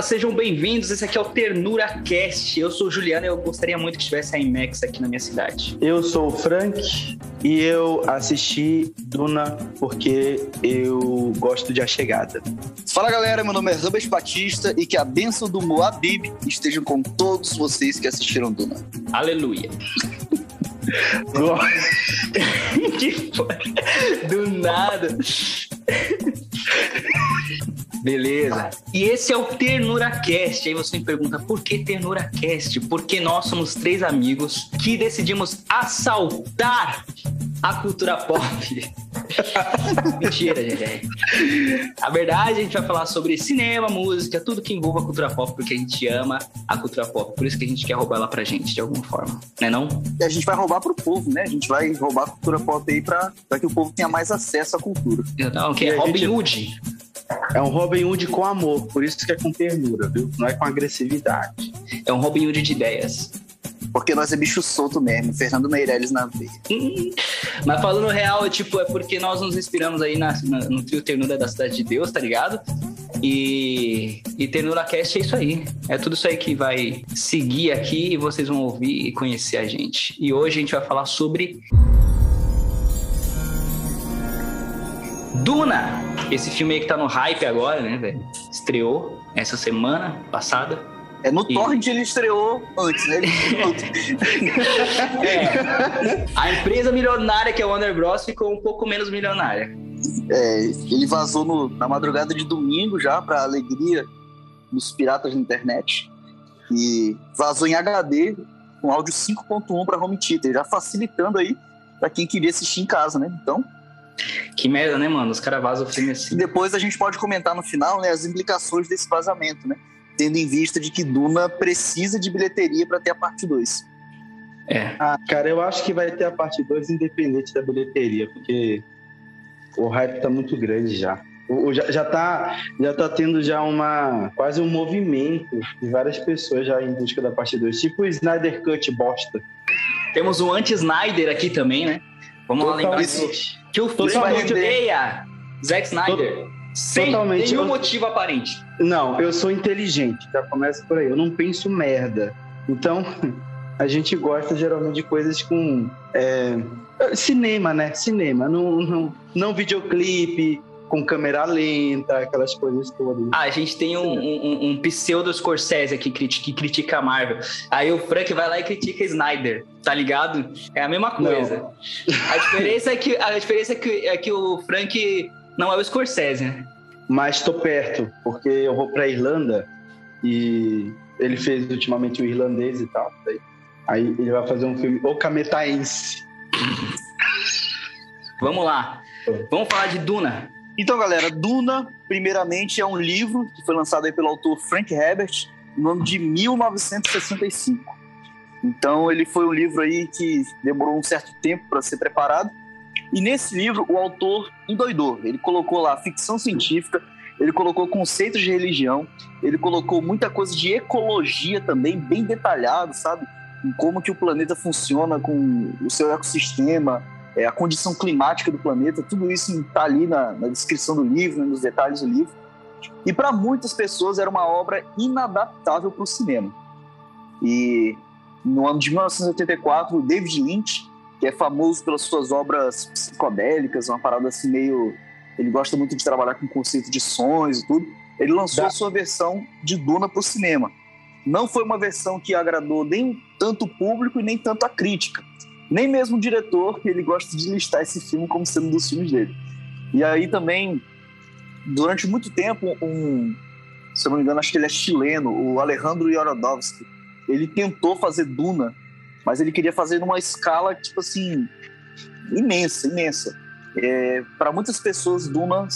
Olá, sejam bem-vindos. Esse aqui é o Ternura Cast. Eu sou o Juliano e eu gostaria muito que tivesse a IMAX aqui na minha cidade. Eu sou o Frank e eu assisti Duna porque eu gosto de A Chegada. Fala galera, meu nome é Rubens Batista e que a bênção do Moabib esteja com todos vocês que assistiram Duna. Aleluia. que foi? Do nada. Beleza. E esse é o Ternura Cast. Aí você me pergunta, por que Ternura Cast? Porque nós somos três amigos que decidimos assaltar a cultura pop. Mentira, gente. A verdade, a gente vai falar sobre cinema, música, tudo que envolva a cultura pop, porque a gente ama a cultura pop. Por isso que a gente quer roubar ela pra gente, de alguma forma. Né não? E a gente vai roubar pro povo, né? A gente vai roubar a cultura pop aí pra, pra que o povo tenha mais acesso à cultura. Não, que é Robin gente... Hood. É um Robin Hood com amor, por isso que é com ternura, viu? Não é com agressividade. É um Robin Hood de ideias. Porque nós é bicho solto mesmo, Fernando Meirelles na veia. Mas falando real, tipo, é porque nós nos inspiramos aí na, na, no trio Ternura da Cidade de Deus, tá ligado? E, e Ternura Cast é isso aí. É tudo isso aí que vai seguir aqui e vocês vão ouvir e conhecer a gente. E hoje a gente vai falar sobre. Duna! Esse filme aí que tá no hype agora, né, velho? Estreou essa semana passada. É no e... Torrent ele estreou antes, né? é. A empresa milionária que é o Warner Bros. ficou um pouco menos milionária. É, ele vazou no, na madrugada de domingo já, para alegria dos piratas da internet. E vazou em HD com áudio 5.1 para home theater, já facilitando aí para quem queria assistir em casa, né? Então, que merda, né, mano? Os caras vazam o filme assim. E depois a gente pode comentar no final, né, as implicações desse vazamento, né? Tendo em vista de que Duna precisa de bilheteria para ter a parte 2. É. Ah, cara, eu acho que vai ter a parte 2 independente da bilheteria, porque o hype tá muito grande já. O, já, já, tá, já tá tendo já uma quase um movimento de várias pessoas já em busca da parte 2, tipo o Snyder Cut bosta. Temos o anti-Snyder aqui também, né? Vamos lá lembrar isso. Que o filme vai render Zack Snyder. Sem Totalmente. nenhum eu... motivo aparente. Não, eu sou inteligente, já começa por aí. Eu não penso merda. Então, a gente gosta geralmente de coisas com. É... Cinema, né? Cinema. Não, não, não videoclipe, com câmera lenta, aquelas coisas todas. Ah, a gente tem um, um, um pseudo Scorsese aqui que critica a Marvel. Aí o Frank vai lá e critica Snyder, tá ligado? É a mesma coisa. Não. A diferença é que a diferença é que, é que o Frank não é o Scorsese, né? Mas tô perto, porque eu vou pra Irlanda e ele fez ultimamente o irlandês e tal. Aí ele vai fazer um filme o cametaense. Vamos lá. Vamos falar de Duna. Então, galera, Duna, primeiramente, é um livro que foi lançado aí pelo autor Frank Herbert no ano de 1965. Então, ele foi um livro aí que demorou um certo tempo para ser preparado. E nesse livro, o autor endoidou. Ele colocou lá ficção científica, ele colocou conceitos de religião, ele colocou muita coisa de ecologia também, bem detalhado, sabe? Em como que o planeta funciona com o seu ecossistema, é, a condição climática do planeta, tudo isso está ali na, na, descrição do livro, né, nos detalhes do livro. E para muitas pessoas era uma obra inadaptável para o cinema. E no ano de 1984, David Lynch, que é famoso pelas suas obras psicodélicas, uma parada assim meio. Ele gosta muito de trabalhar com conceito de sons e tudo. Ele lançou a sua versão de Duna para o cinema. Não foi uma versão que agradou nem tanto o público e nem tanto a crítica nem mesmo o diretor, ele gosta de listar esse filme como sendo um dos filmes dele. E aí também, durante muito tempo, um, se eu não me engano, acho que ele é chileno, o Alejandro Yorodowski, ele tentou fazer Duna, mas ele queria fazer numa escala, tipo assim, imensa, imensa. É, para muitas pessoas, Duna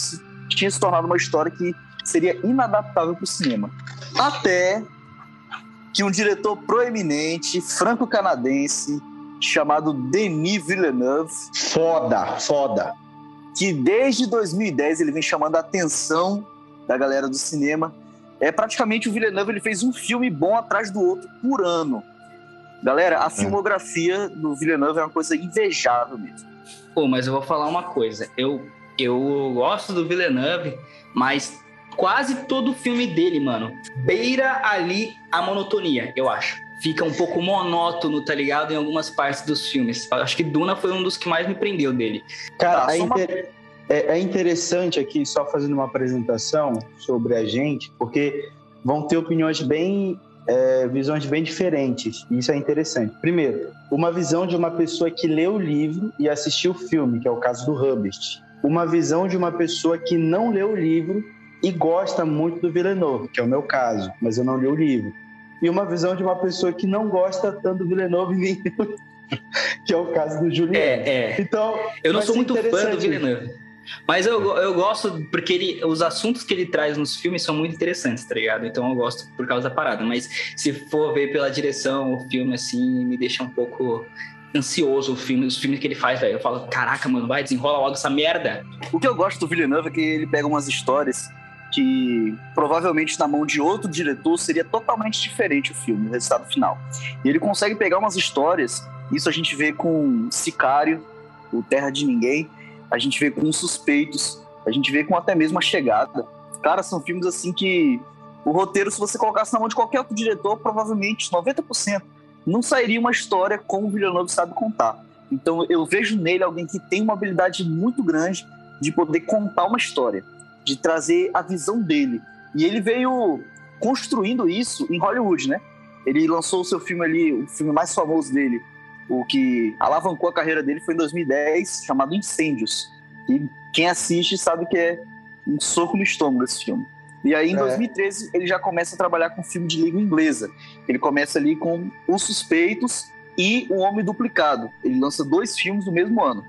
tinha se tornado uma história que seria inadaptável para o cinema. Até que um diretor proeminente, franco-canadense, chamado Denis Villeneuve. Foda, foda. Que desde 2010 ele vem chamando a atenção da galera do cinema. É praticamente o Villeneuve ele fez um filme bom atrás do outro por ano. Galera, a é. filmografia do Villeneuve é uma coisa invejável mesmo. Pô, mas eu vou falar uma coisa. Eu, eu gosto do Villeneuve, mas quase todo o filme dele, mano, beira ali a monotonia, eu acho. Fica um pouco monótono, tá ligado? Em algumas partes dos filmes. Acho que Duna foi um dos que mais me prendeu dele. Cara, tá, é, inter... é, é interessante aqui, só fazendo uma apresentação sobre a gente, porque vão ter opiniões bem é, visões bem diferentes. Isso é interessante. Primeiro, uma visão de uma pessoa que leu o livro e assistiu o filme, que é o caso do Hubbard. Uma visão de uma pessoa que não leu o livro e gosta muito do Villeneuve, que é o meu caso, mas eu não li o livro. E uma visão de uma pessoa que não gosta tanto do Villeneuve nem que é o caso do Juliano. É, é. Então, eu não sou muito fã do Villeneuve. Mas eu, eu gosto porque ele, os assuntos que ele traz nos filmes são muito interessantes, tá ligado? Então eu gosto por causa da parada. Mas se for ver pela direção, o filme, assim, me deixa um pouco ansioso o filme, os filmes que ele faz, velho. Eu falo, caraca, mano, vai, desenrola logo essa merda. O que eu gosto do Villeneuve é que ele pega umas histórias que provavelmente na mão de outro diretor seria totalmente diferente o filme, o resultado final. E ele consegue pegar umas histórias, isso a gente vê com Sicário, o Terra de Ninguém, a gente vê com Suspeitos, a gente vê com até mesmo A Chegada. Cara, são filmes assim que o roteiro, se você colocasse na mão de qualquer outro diretor, provavelmente 90% não sairia uma história como o Villeneuve sabe contar. Então eu vejo nele alguém que tem uma habilidade muito grande de poder contar uma história, de trazer a visão dele. E ele veio construindo isso em Hollywood, né? Ele lançou o seu filme ali, o filme mais famoso dele, o que alavancou a carreira dele foi em 2010, chamado Incêndios. E quem assiste sabe que é um soco no estômago esse filme. E aí, em é. 2013, ele já começa a trabalhar com filme de língua inglesa. Ele começa ali com Os Suspeitos e O Homem Duplicado. Ele lança dois filmes no mesmo ano.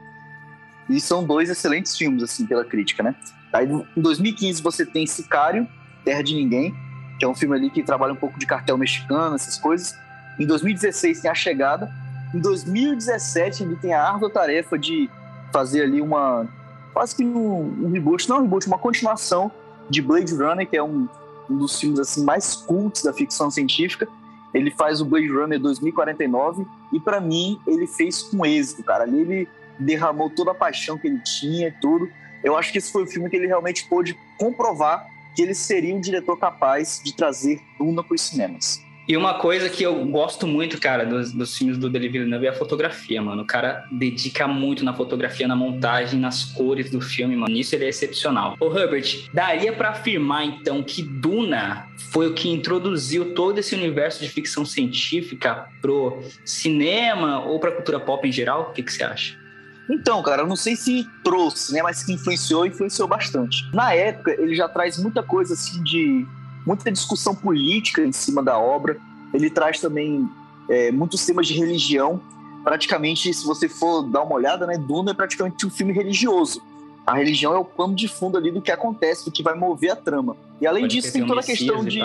E são dois excelentes filmes, assim, pela crítica, né? Aí, em 2015, você tem Sicário, Terra de Ninguém, que é um filme ali que trabalha um pouco de cartel mexicano, essas coisas. Em 2016, tem A Chegada, em 2017, ele tem a árdua tarefa de fazer ali uma. quase que um, um reboot, não um reboot, uma continuação de Blade Runner, que é um, um dos filmes assim mais cultos da ficção científica. Ele faz o Blade Runner 2049 e para mim ele fez com êxito, cara. Ali ele derramou toda a paixão que ele tinha e tudo. Eu acho que esse foi o filme que ele realmente pôde comprovar que ele seria um diretor capaz de trazer Duna para os cinemas. E uma coisa que eu gosto muito, cara, dos, dos filmes do Denis Villeneuve é a fotografia, mano. O cara dedica muito na fotografia, na montagem, nas cores do filme, mano. Nisso ele é excepcional. Ô, Herbert, daria para afirmar, então, que Duna foi o que introduziu todo esse universo de ficção científica pro cinema ou pra cultura pop em geral? O que, que você acha? Então, cara, eu não sei se trouxe, né? Mas que influenciou, influenciou bastante. Na época, ele já traz muita coisa, assim, de muita discussão política em cima da obra. Ele traz também é, muitos temas de religião. Praticamente, se você for dar uma olhada, né, Duna é praticamente um filme religioso. A religião é o pano de fundo ali do que acontece, do que vai mover a trama. E além Pode disso, tem toda a questão de.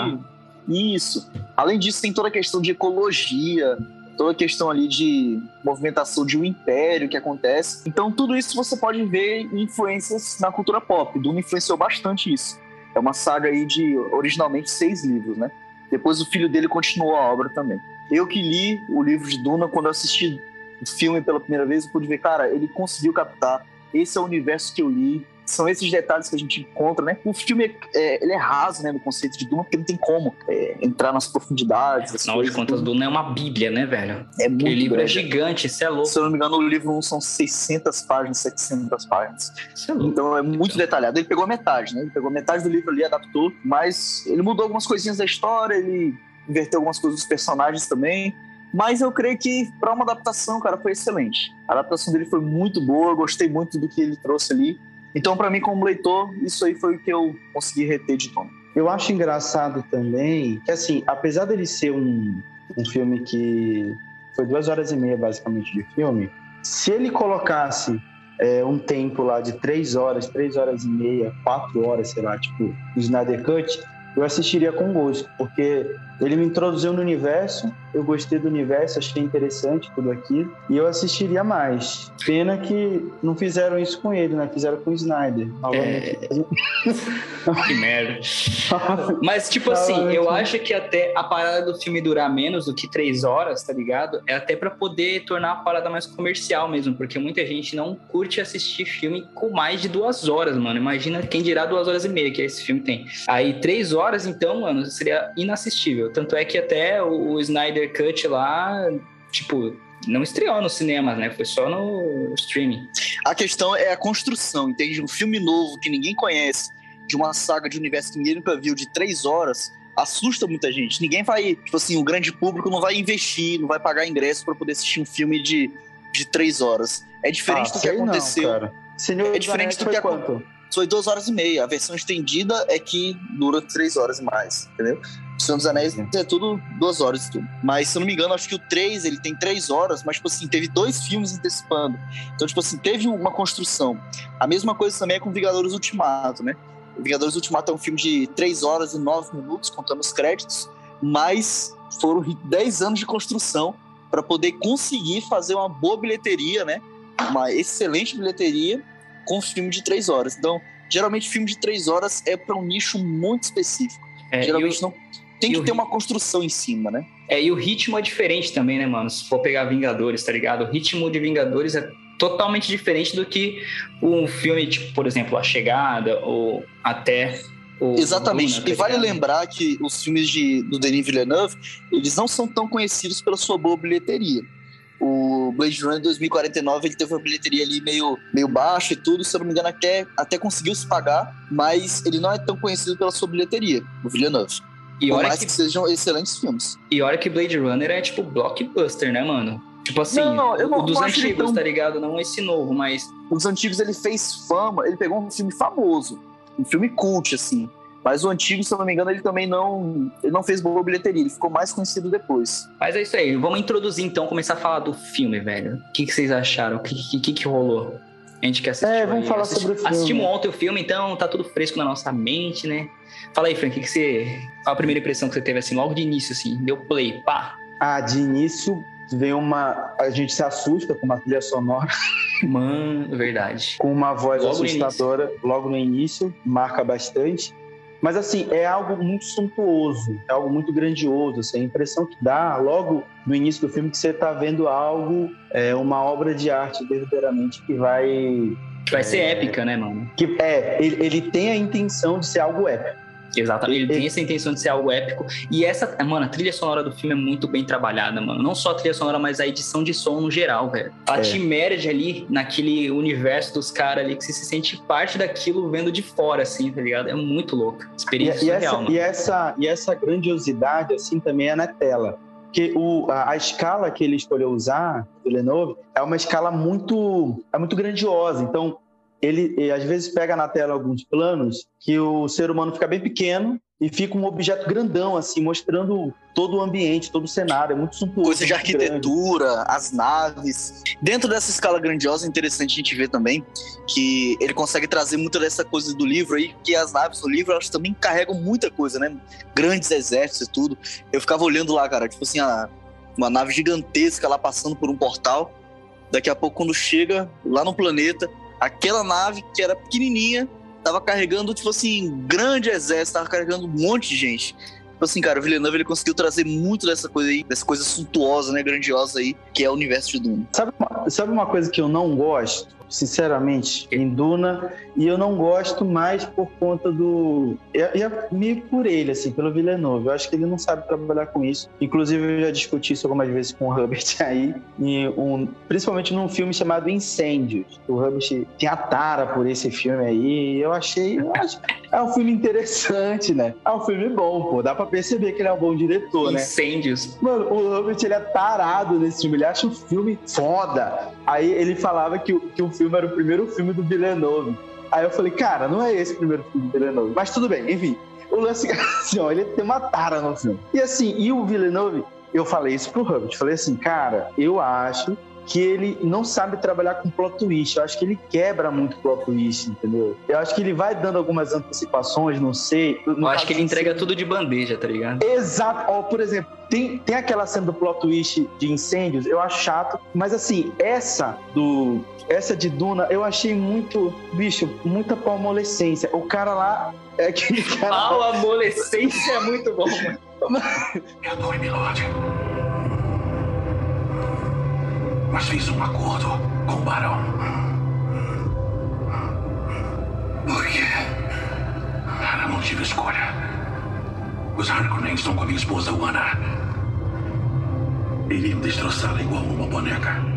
Isso. Além disso, tem toda a questão de ecologia, toda a questão ali de movimentação de um império que acontece. Então, tudo isso você pode ver influências na cultura pop. Duna influenciou bastante isso. É uma saga aí de originalmente seis livros, né? Depois o filho dele continuou a obra também. Eu que li o livro de Duna, quando assisti o filme pela primeira vez, eu pude ver, cara, ele conseguiu captar. Esse é o universo que eu li, são esses detalhes que a gente encontra, né? O filme é, ele é raso, né, no conceito de Duna, porque não tem como é, entrar nas profundidades. Afinal de contas, Duna é uma bíblia, né, velho? É muito O livro é grande. é gigante, isso é louco. Se eu não me engano, o livro 1 são 600 páginas, 700 páginas. Isso é louco. Então é muito então. detalhado. Ele pegou metade, né? Ele pegou metade do livro ali, adaptou, mas ele mudou algumas coisinhas da história, ele inverteu algumas coisas dos personagens também. Mas eu creio que para uma adaptação, cara, foi excelente. A adaptação dele foi muito boa, gostei muito do que ele trouxe ali. Então, para mim, como leitor, isso aí foi o que eu consegui reter de Tom. Eu acho engraçado também que, assim, apesar dele ser um, um filme que foi duas horas e meia, basicamente, de filme, se ele colocasse é, um tempo lá de três horas, três horas e meia, quatro horas, sei lá, tipo, Snyder Cut, eu assistiria com gosto, porque Ele me introduziu no universo, eu gostei do universo, achei interessante tudo aquilo, e eu assistiria mais. Pena que não fizeram isso com ele, né? Fizeram com o Snyder. É... que merda. Mas, tipo assim, eu acho que até a parada do filme durar menos do que três horas, tá ligado? É até para poder tornar a parada mais comercial mesmo, porque muita gente não curte assistir filme com mais de duas horas, mano. Imagina quem dirá duas horas e meia que esse filme tem. Aí três horas, então, mano, seria inassistível. Tanto é que até o Snyder Cut lá, tipo, não estreou no cinema, né? Foi só no streaming. A questão é a construção, entende? Um filme novo que ninguém conhece, de uma saga de universo que ninguém nunca viu, de três horas, assusta muita gente. Ninguém vai, tipo assim, o grande público não vai investir, não vai pagar ingresso para poder assistir um filme de, de três horas. É diferente ah, do que aconteceu. Não, Senhor é diferente do que aconteceu. Foi duas horas e meia. A versão estendida é que dura três horas e mais, entendeu? O Senhor dos Anéis é tudo duas horas e tudo. Mas, se eu não me engano, acho que o 3, ele tem três horas, mas, tipo assim, teve dois filmes antecipando. Então, tipo assim, teve uma construção. A mesma coisa também é com Vingadores Ultimato, né? Vingadores Ultimato é um filme de 3 horas e 9 minutos, contando os créditos, mas foram 10 anos de construção para poder conseguir fazer uma boa bilheteria, né? Uma excelente bilheteria com um filme de 3 horas. Então, geralmente, filme de 3 horas é para um nicho muito específico. É, geralmente o, não tem que ter uma construção em cima, né? É, e o ritmo é diferente também, né, mano? Se for pegar Vingadores, tá ligado? O ritmo de Vingadores é totalmente diferente do que um filme, tipo, por exemplo, A Chegada ou até o Exatamente. Luna, tá e vale lembrar que os filmes de, do Denis Villeneuve, eles não são tão conhecidos pela sua boa bilheteria. O Blade Runner 2049 ele teve uma bilheteria ali meio, meio baixa e tudo, se eu não me engano, até, até conseguiu se pagar, mas ele não é tão conhecido pela sua bilheteria, o Villeneuve. E Por mais que... que sejam excelentes filmes. E olha que Blade Runner é tipo blockbuster, né, mano? Tipo assim, não, não, eu não, o dos antigos, tão... tá ligado? Não esse novo, mas. Os antigos ele fez fama, ele pegou um filme famoso, um filme cult, assim. Mas o antigo, se eu não me engano, ele também não, ele não fez boa bilheteria, ele ficou mais conhecido depois. Mas é isso aí, vamos introduzir então, começar a falar do filme, velho. O que, que vocês acharam? O que, que, que rolou? A gente quer assistir. É, vamos aí. falar sobre o filme. Assistimos ontem o filme, então tá tudo fresco na nossa mente, né? Fala aí, Frank, o que, que você. Qual a primeira impressão que você teve assim, logo de início, assim? Deu play, pá. Ah, de início, vem uma. A gente se assusta com uma trilha sonora. Mano, verdade. Com uma voz logo assustadora no logo no início, marca bastante. Mas assim, é algo muito suntuoso, é algo muito grandioso. Assim, a impressão que dá logo no início do filme que você está vendo algo, é, uma obra de arte verdadeiramente que vai. Vai é, ser épica, né, mano? Que, é, ele, ele tem a intenção de ser algo épico. Exatamente, ele tem essa intenção de ser algo épico. E essa, mano, a trilha sonora do filme é muito bem trabalhada, mano. Não só a trilha sonora, mas a edição de som no geral, velho. Ela é. te emerge ali naquele universo dos caras ali que você se sente parte daquilo vendo de fora, assim, tá ligado? É muito louco. Experiência e, e essa, mano. E essa, e essa grandiosidade, assim, também é na tela. Porque o, a, a, escala que ele escolheu usar, do Lenovo, é uma escala muito, é muito grandiosa. Então, ele, ele, às vezes pega na tela alguns planos que o ser humano fica bem pequeno e fica um objeto grandão, assim, mostrando todo o ambiente, todo o cenário. É muito suntuoso. Coisa de arquitetura, grande. as naves. Dentro dessa escala grandiosa, é interessante a gente ver também que ele consegue trazer muita dessa coisa do livro aí, que as naves no livro, elas também carregam muita coisa, né? Grandes exércitos e tudo. Eu ficava olhando lá, cara, tipo assim, a, uma nave gigantesca lá passando por um portal. Daqui a pouco, quando chega lá no planeta, aquela nave que era pequenininha tava carregando, tipo assim, um grande exército, tava carregando um monte de gente. Tipo assim, cara, o Villeneuve ele conseguiu trazer muito dessa coisa aí, dessa coisa suntuosa, né, grandiosa aí, que é o universo de Dune. Sabe uma, sabe uma coisa que eu não gosto? sinceramente, em Duna, e eu não gosto mais por conta do. É, é meio por ele, assim, pelo Villeneuve. Eu acho que ele não sabe trabalhar com isso. Inclusive, eu já discuti isso algumas vezes com o Herbert aí, e um, principalmente num filme chamado Incêndios. O Herbert tinha a tara por esse filme aí, e eu achei. Eu acho, é um filme interessante, né? É um filme bom, pô. Dá pra perceber que ele é um bom diretor, né? Incêndios. Mano, o Herbert, ele é tarado nesse filme. Ele acha o filme foda. Aí ele falava que, que o filme era o primeiro filme do Villeneuve. Aí eu falei, cara, não é esse o primeiro filme do Villeneuve. Mas tudo bem, enfim. O lance é assim, ó, ele tem uma tara no filme. E assim, e o Villeneuve, eu falei isso pro Herbert. Falei assim, cara, eu acho que ele não sabe trabalhar com plot twist. Eu acho que ele quebra muito plot twist, entendeu? Eu acho que ele vai dando algumas antecipações, não sei. Eu acho que ele entrega tudo de bandeja, tá ligado? Exato. Ó, por exemplo, tem, tem aquela cena do plot twist de incêndios, eu acho chato, mas assim, essa do. Essa de Duna, eu achei muito, bicho, muita palmolescência. O cara lá é aquele cara. Palmolescência é muito bom, mano. Perdoe, Milord. Mas fiz um acordo com o Barão. Por quê? Eu não tive escolha. Os Harkonnen estão com a minha esposa, Wana. Iriam destroçá-la igual uma boneca.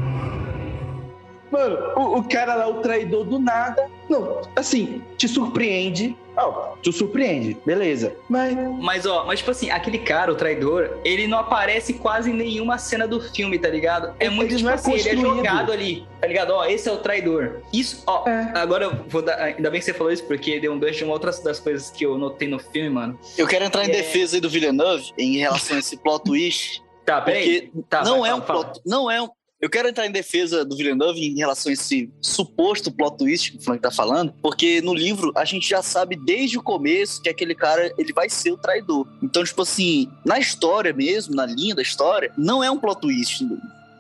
Mano, o, o, cara lá, o traidor do nada. Não, assim, te surpreende. Oh, te surpreende, beleza. Mas. Mas, ó, mas tipo assim, aquele cara, o traidor, ele não aparece quase em nenhuma cena do filme, tá ligado? É muito tipo é assim, ele é jogado ali, tá ligado? Ó, esse é o traidor. Isso, ó, é. agora eu vou dar. Ainda bem que você falou isso, porque deu um gancho de uma outra das coisas que eu notei no filme, mano. Eu quero entrar em é... defesa aí do Villeneuve em relação a esse plot twist. Tá, peraí. Tá, não, vai, é um plot, não é um eu quero entrar em defesa do Villeneuve em relação a esse suposto plot twist que o Frank tá falando, porque no livro a gente já sabe desde o começo que aquele cara ele vai ser o traidor. Então, tipo assim, na história mesmo, na linha da história, não é um plot twist.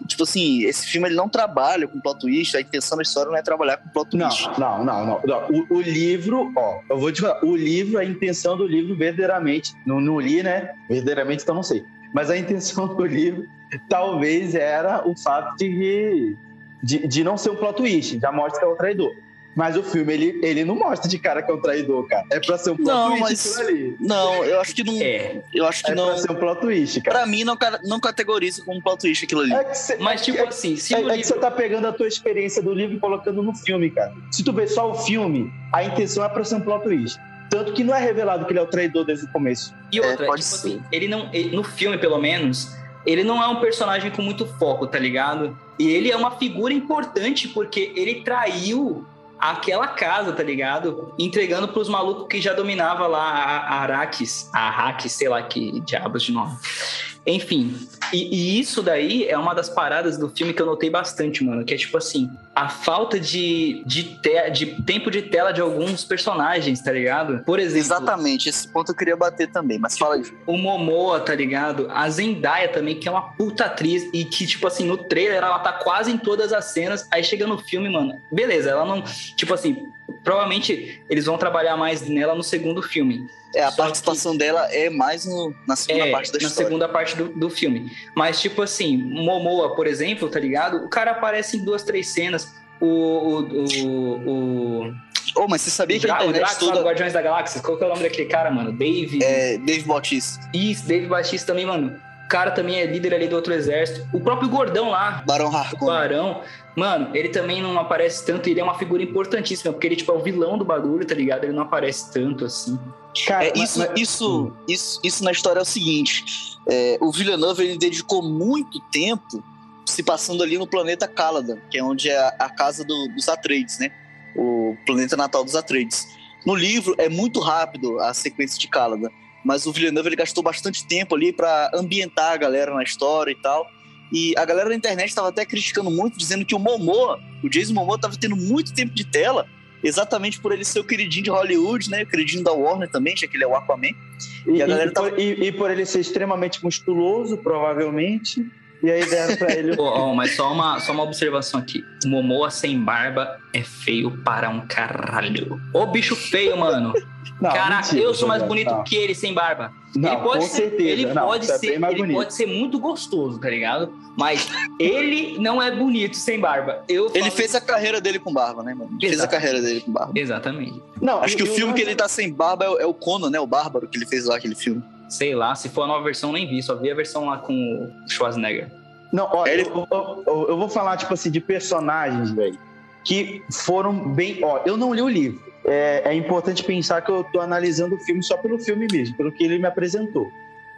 Tipo assim, esse filme ele não trabalha com plot twist, a intenção da história não é trabalhar com plot twist. Não, não, não. não. O, o, livro, ó, eu vou te falar, o livro, a intenção do livro, verdadeiramente, não, não li, né? Verdadeiramente, então não sei. Mas a intenção do livro talvez era o fato de, de, de não ser um plot twist, já mostra que é o traidor. Mas o filme, ele, ele não mostra de cara que é um traidor, cara. É pra ser um plot não, twist mas, ali. Não, eu acho que não. É. Eu acho que é não. É pra ser um plot twist, cara. Pra mim, não, não categoriza como um plot twist aquilo ali. É cê, mas, tipo é, assim, se é, livro... é que você tá pegando a tua experiência do livro e colocando no filme, cara. Se tu vê só o filme, a intenção é pra ser um plot twist. Tanto que não é revelado que ele é o traidor desde o começo. E outra, é, tipo ser. assim, ele não. Ele, no filme, pelo menos ele não é um personagem com muito foco, tá ligado? E ele é uma figura importante porque ele traiu aquela casa, tá ligado? Entregando pros malucos que já dominava lá a Araques, a Arrakis, sei lá que diabos de nome. Enfim, e, e, isso daí é uma das paradas do filme que eu notei bastante, mano. Que é tipo assim, a falta de, de, te, de tempo de tela de alguns personagens, tá ligado? Por exemplo. Exatamente, esse ponto eu queria bater também, mas fala aí. O Momoa, tá ligado? A Zendaya também, que é uma puta atriz e que, tipo assim, no trailer ela tá quase em todas as cenas. Aí chega no filme, mano, beleza, ela não. Tipo assim, provavelmente eles vão trabalhar mais nela no segundo filme. É, a Só participação que... dela é mais no, na segunda é, parte da história. Na segunda parte do, do filme. Mas, tipo assim, Momoa, por exemplo, tá ligado? O cara aparece em duas, três cenas. O. o, o, o... Oh, mas você sabia que a internet o Drax, toda... do Guardiões da Galáxia? Qual que é o nome daquele cara, mano? Dave... É, Dave Bautista. Isso, Dave Bautista também, mano. O cara também é líder ali do outro exército. O próprio Gordão lá. Barão Harkonnen. Barão. Mano, ele também não aparece tanto. Ele é uma figura importantíssima, porque ele, tipo, é o vilão do bagulho, tá ligado? Ele não aparece tanto, assim. Cara, é, isso, mas... isso, isso, isso na história é o seguinte: é, o Villeneuve ele dedicou muito tempo se passando ali no planeta Caladan, que é onde é a, a casa do, dos Atreides, né? O planeta natal dos Atreides. No livro é muito rápido a sequência de Caladan, mas o Villeneuve ele gastou bastante tempo ali para ambientar a galera na história e tal. E a galera na internet estava até criticando muito, dizendo que o Momoa, o Jason Momoa, estava tendo muito tempo de tela exatamente por ele ser o queridinho de Hollywood, né? O queridinho da Warner também, já que ele é o Aquaman. E, a galera e, tava... e, e por ele ser extremamente musculoso, provavelmente. E aí deram pra ele. oh, oh, mas só uma, só uma observação aqui. O Momoa sem barba é feio para um caralho. Ô bicho feio, mano. Não, Caraca, mentira, eu sou mais bonito não. que ele sem barba. Não, ele pode com ser, certeza. Ele, não, pode, é ser, ele pode ser muito gostoso, tá ligado? Mas ele não é bonito sem barba. Eu ele fez a carreira dele com barba, né, mano? Ele fez a carreira dele com barba. Exatamente. Não, Acho que o filme que ele tá sem barba é, é o Conan, né? O Bárbaro que ele fez lá, aquele filme. Sei lá, se for a nova versão, nem vi. Só vi a versão lá com o Schwarzenegger. Não, ó, ele... eu, eu, eu, vou falar, tipo assim, de personagens, velho, que foram bem. Ó, eu não li o livro. É, é, importante pensar que eu tô analisando o filme só pelo filme mesmo, pelo que ele me apresentou.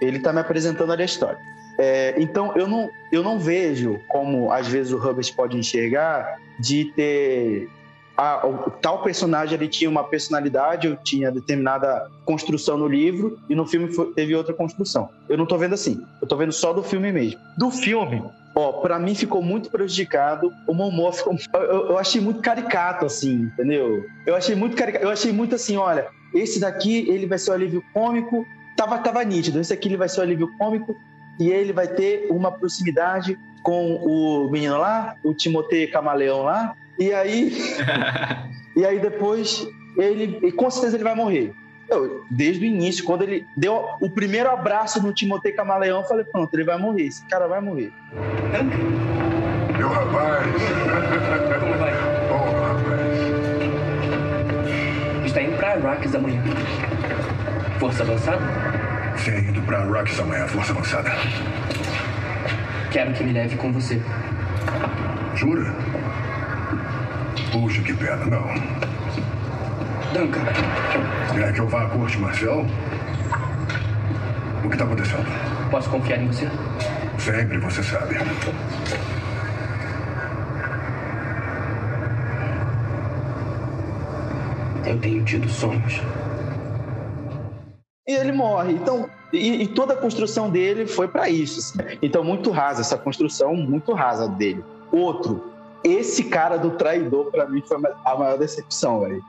Ele tá me apresentando ali a história. É, então, eu não, eu não vejo como, às vezes, o Hubbard pode enxergar de ter a, o, tal personagem ele tinha uma personalidade, eu tinha determinada construção no livro e no filme foi, teve outra construção. Eu não tô vendo assim. Eu tô vendo só do filme mesmo. Do filme, Ó, pra mim ficou muito prejudicado. O Momô ficou. Eu, eu, achei muito caricato, assim, entendeu? Eu achei muito caricato. Eu achei muito assim, olha, esse daqui ele vai ser o alívio cômico. Tava, tava nítido. Esse aqui ele vai ser o alívio cômico e ele vai ter uma proximidade com o menino lá, o Timotei Camaleão lá. E aí. e aí depois ele. E com certeza ele vai morrer. Eu, desde o início, quando ele deu o primeiro abraço no Timotei Camaleão, eu falei, pronto, ele vai morrer, esse cara vai morrer. Meu rapaz. Como vai? Bom, rapaz. Está indo para Arrakis amanhã. Força avançada? Sim, indo pra Arrakis amanhã, força avançada. Quero que me leve com você. Jura? Puxa, que pena, não. Duncan, Quer que eu vá à corte marcial? O que tá acontecendo? posso confiar em você? Sempre, você sabe. Eu tenho tido sonhos. E ele morre. Então, e, e toda a construção dele foi para isso. assim. Então, muito rasa, essa construção muito rasa dele. Outro, esse cara do traidor, para mim, foi a maior decepção, velho.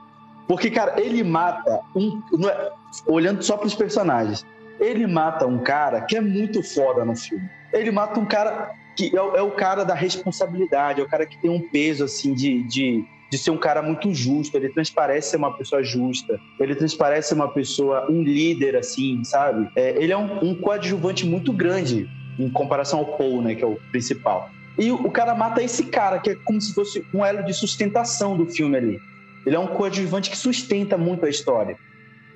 Porque, cara, ele mata um. é- olhando só pros personagens, ele mata um cara que é muito foda no filme. Ele mata um cara que é, o- é o cara da responsabilidade, é o cara que tem um peso, assim, de, de, de ser um cara muito justo. Ele transparece ser uma pessoa justa. Ele transparece ser uma pessoa, um líder, assim, sabe? É, ele é um, um coadjuvante muito grande em comparação ao Paul, né, que é o principal. E o, cara mata esse cara, que é como se fosse um elo de sustentação do filme ali. Ele é um coadjuvante que sustenta muito a história.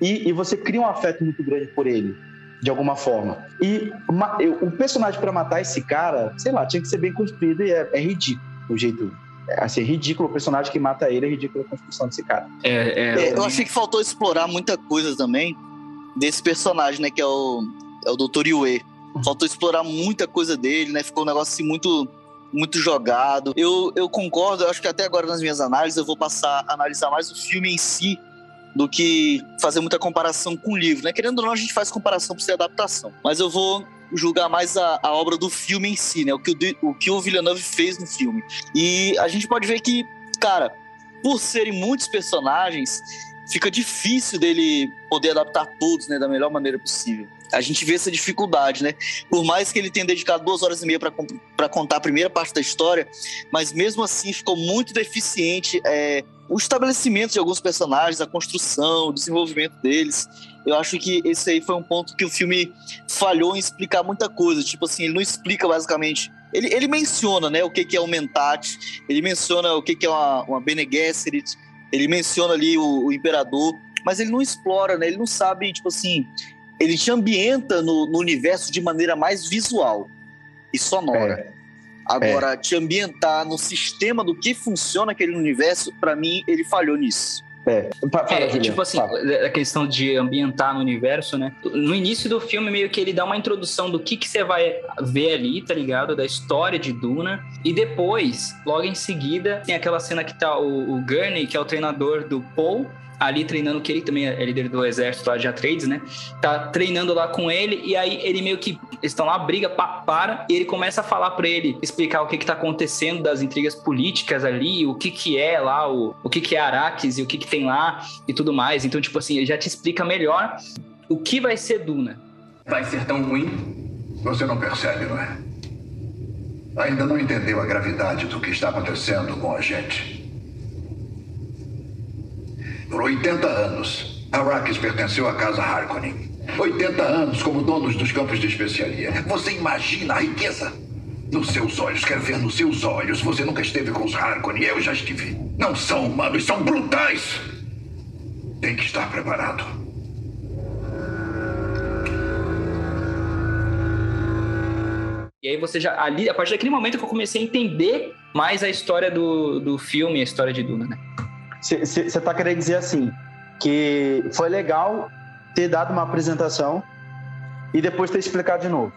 E, e você cria um afeto muito grande por ele, de alguma forma. E ma- eu- o personagem para matar esse cara, sei lá, tinha que ser bem construído e é, é ridículo o jeito. É, assim, é ridículo o personagem que mata ele, é ridículo a construção desse cara. É, É, eu achei que faltou explorar muita coisa também desse personagem, né? Que é o, é o Dr. Yue. Faltou explorar muita coisa dele, né? Ficou um negócio assim muito, muito jogado. Eu, eu concordo, eu acho que até agora nas minhas análises eu vou passar a analisar mais o filme em si do que fazer muita comparação com o livro, né? Querendo ou não, a gente faz comparação por ser adaptação. Mas eu vou julgar mais a, a obra do filme em si, né? O que o, o que o Villeneuve fez no filme. E a gente pode ver que, cara, por serem muitos personagens, fica difícil dele poder adaptar todos né, da melhor maneira possível. A gente vê essa dificuldade, né? Por mais que ele tenha dedicado duas horas e meia para contar a primeira parte da história, mas mesmo assim ficou muito deficiente é, o estabelecimento de alguns personagens, a construção, o desenvolvimento deles. Eu acho que esse aí foi um ponto que o filme falhou em explicar muita coisa. Tipo assim, ele não explica basicamente. Ele, ele menciona né, o que, que é o Mentat, ele menciona o que, que é uma, uma Bene Gesserit, ele menciona ali o, o imperador, mas ele não explora, né? Ele não sabe, tipo assim, ele te ambienta no, no universo de maneira mais visual e sonora. Agora, te ambientar no sistema do que funciona aquele universo, pra mim, ele falhou nisso. Pa- fala, É, Juliano, tipo assim, fala. a questão de ambientar no universo, né? No início do filme, meio que ele dá uma introdução do que, que você vai ver ali, tá ligado? Da história de Duna. E depois, logo em seguida, tem aquela cena que tá o, o Gurney, que é o treinador do Paul, ali treinando, que ele também é líder do exército lá de Atreides, né? Tá treinando lá com ele, e aí ele meio que. Estão lá, briga, pa- para, e ele começa a falar pra ele, explicar o que que tá acontecendo das intrigas políticas ali, o que que é lá, o, o que que é Araques e o que que tem lá e tudo mais. Então, tipo assim, ele já te explica melhor o que vai ser Duna. Vai ser tão ruim? Você não percebe, não é? Ainda não entendeu a gravidade do que está acontecendo com a gente. Por 80 anos, Arrakis pertenceu à casa Harkonnen. 80 anos como donos dos campos de especiaria. Você imagina a riqueza? Nos seus olhos, quero ver nos seus olhos. Você nunca esteve com os Harkonnen, eu já estive. Não são humanos, são brutais! Tem que estar preparado. E aí você já. Ali, a partir daquele momento que eu comecei a entender mais a história do, do filme, a história de Duna, né? Você tá querendo dizer assim, que foi legal ter dado uma apresentação e depois ter explicado de novo.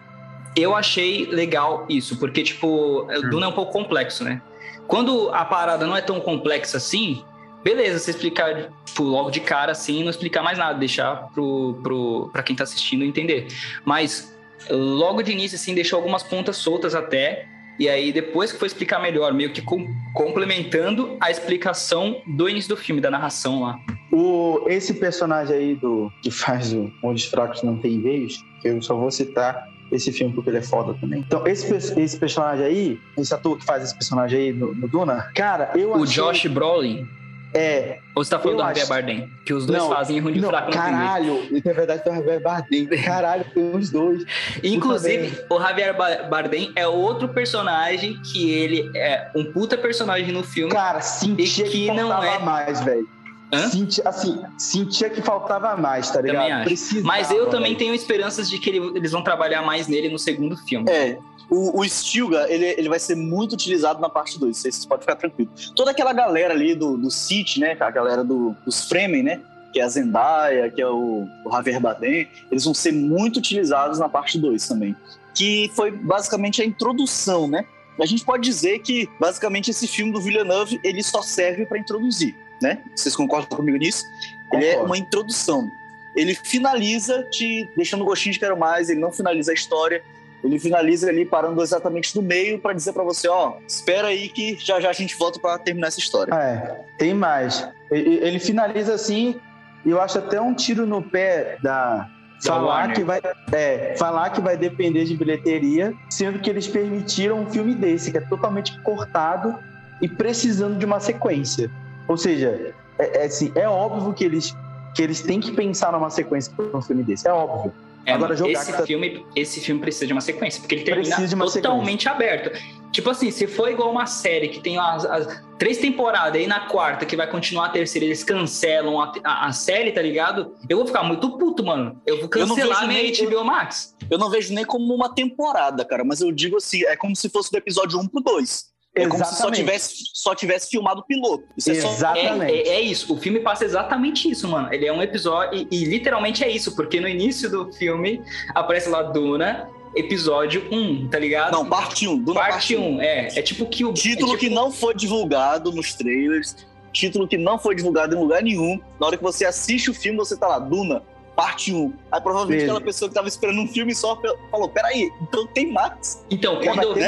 Eu achei legal isso, porque, tipo, o Duna é um pouco complexo, né? Quando a parada não é tão complexa assim, beleza, você explicar tipo, logo de cara assim, não explicar mais nada, deixar pro, pro, pra quem tá assistindo entender. Mas logo de início, assim, deixou algumas pontas soltas até. E aí, depois que foi explicar melhor, meio que com, complementando a explicação do início do filme, da narração lá. O, esse personagem aí do que faz o Onde os Fracos Não Tem Vez, que eu só vou citar esse filme porque ele é foda também. Então, esse, esse personagem aí, esse ator que faz esse personagem aí no, no Duna, cara, eu O achei... Josh Brolin. É, Ou você tá falando do Javier acho- Bardem? Que os dois Não, fazem ruim de não, fraco caralho, na verdade tem o Javier Bardem. Caralho, tem os dois. Inclusive, o Javier Ba- Bardem é outro personagem que ele é um puta personagem no filme. Cara, sentia que, que não é- mais, velho. Sentia, assim, sentia que faltava mais, tá ligado? Mas eu também velho. tenho esperanças de que ele- eles vão trabalhar mais nele no segundo filme. É, o, o Stilga, ele, ele vai ser muito utilizado na parte 2, vocês podem ficar tranquilos. Toda aquela galera ali do, do City, né, a galera do, dos Fremen, né, que é a Zendaya, que é o, o Javier Bardem, eles vão ser muito utilizados na parte 2 também. Que foi basicamente a introdução, né? A gente pode dizer que, basicamente, esse filme do Villeneuve, ele só serve para introduzir, né? Vocês concordam comigo nisso? Ele é Concordo. uma introdução. Ele finaliza te deixando gostinho de quero mais, ele não finaliza a história, ele finaliza ali parando exatamente no meio para dizer para você, ó, espera aí que já já a gente volta para terminar essa história. É, tem mais. Ele, finaliza assim, e eu acho até um tiro no pé da. Falar que, vai, é, falar que vai depender de bilheteria, sendo que eles permitiram um filme desse, que é totalmente cortado e precisando de uma sequência. Ou seja, é, é assim, é óbvio que eles, que eles têm que pensar numa sequência para um filme desse. É óbvio. É, Agora, jogar esse, tá- filme, esse filme precisa de uma sequência, porque ele termina Precisa de uma totalmente aberto. Tipo assim, se for igual uma série que tem as, as três temporadas aí na quarta, que vai continuar a terceira, eles cancelam a, a, a série, tá ligado? Eu vou ficar muito puto, mano. Eu vou Eu cancelar vejo minha nem- HBO Max. Eu não vejo nem como uma temporada, cara, mas eu digo assim, é como se fosse do episódio 1 pro 2. É como se só Exatamente. tivesse, só tivesse filmado o piloto. Isso é só Exato. É, Exatamente. é, é isso, o filme passa exatamente isso, mano. Ele é um episódio, e, e literalmente é isso, porque no início do filme aparece lá Duna, episódio 1, tá ligado? Não, parte 1, do parte 1, é. É tipo que o. Título é tipo- que não foi divulgado nos trailers, título que não foi divulgado em lugar nenhum. Na hora que você assiste o filme, você tá lá, Duna, parte 1. Aí provavelmente Beleza. aquela pessoa que tava esperando um filme só falou: peraí, então tem Max. Então, quando eu vi,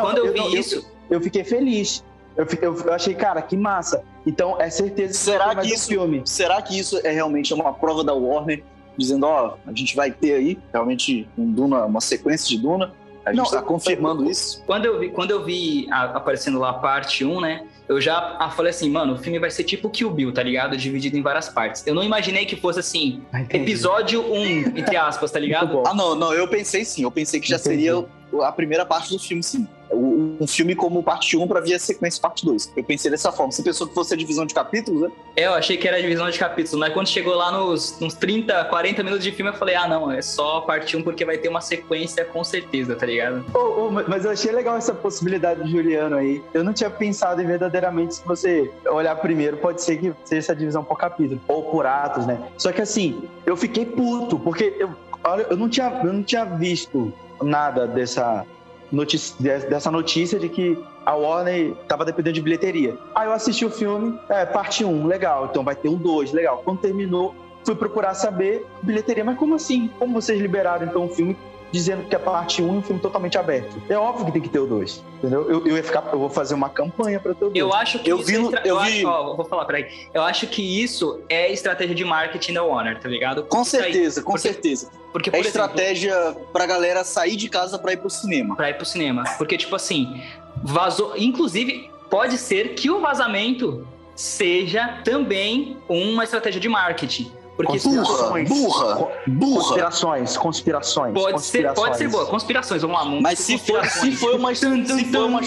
quando, eu vi isso. Eu fiquei feliz. Eu, fiquei- eu achei, cara, que massa. Então, é certeza que Será que um isso- filme. Será que isso é realmente uma prova da Warner dizendo: ó, a gente vai ter aí realmente um Duna, uma sequência de Duna? A gente Não, está eu- confirmando isso. Quando eu vi, quando eu vi a- aparecendo lá a parte 1, né? Eu já ah, falei assim, mano, o filme vai ser tipo Kill Bill, tá ligado? Dividido em várias partes. Eu não imaginei que fosse assim, Ah, entendi. episódio 1, entre aspas, tá ligado? Ah, não, não, eu pensei sim. Eu pensei que já Entendi. seria a primeira parte do filme, sim. Um filme como parte 1 para vir a sequência parte 2. Eu pensei dessa forma. Você pensou que fosse a divisão de capítulos, né? É, eu achei que era divisão de capítulos, mas quando chegou lá nos, nos 30, 40 minutos de filme, eu falei, ah, não, é só parte 1 porque vai ter uma sequência com certeza, tá ligado? Ô, ô, mas eu achei legal essa possibilidade do Juliano aí. Eu não tinha pensado em verdadeiramente se você olhar primeiro, pode ser que seja essa divisão por capítulo, ou por atos, né? Só que assim, eu fiquei puto, porque eu, olha, eu, não, tinha, eu não tinha visto nada dessa notícia, dessa notícia de que a Warner tava dependendo de bilheteria. Aí eu assisti o filme, é, parte 1, legal, então vai ter um 2, legal. Quando terminou, fui procurar saber bilheteria, mas como assim? Como vocês liberaram então um filme dizendo que é parte 1 e um filme totalmente aberto? É óbvio que tem que ter o 2, entendeu? Eu, eu ia ficar, eu vou fazer uma campanha para ter o 2. Eu acho que Eu isso vi é eu eu vi- acho, ó, vou falar, peraí. Eu acho que isso é estratégia de marketing da Warner, tá ligado? Com Isso aí. certeza, com Porque- certeza. Porque, É por exemplo, estratégia pra galera sair de casa pra ir pro cinema. pra ir pro cinema. Porque, tipo assim, vazou. Inclusive, pode ser que o vazamento seja também uma estratégia de marketing. Porque se- Burra, burra, burra. Conspirações, conspirações. pode ser, pode conspirações. ser boa. Conspirações, vamos lá. Mas se for, se foi uma, se foi uma,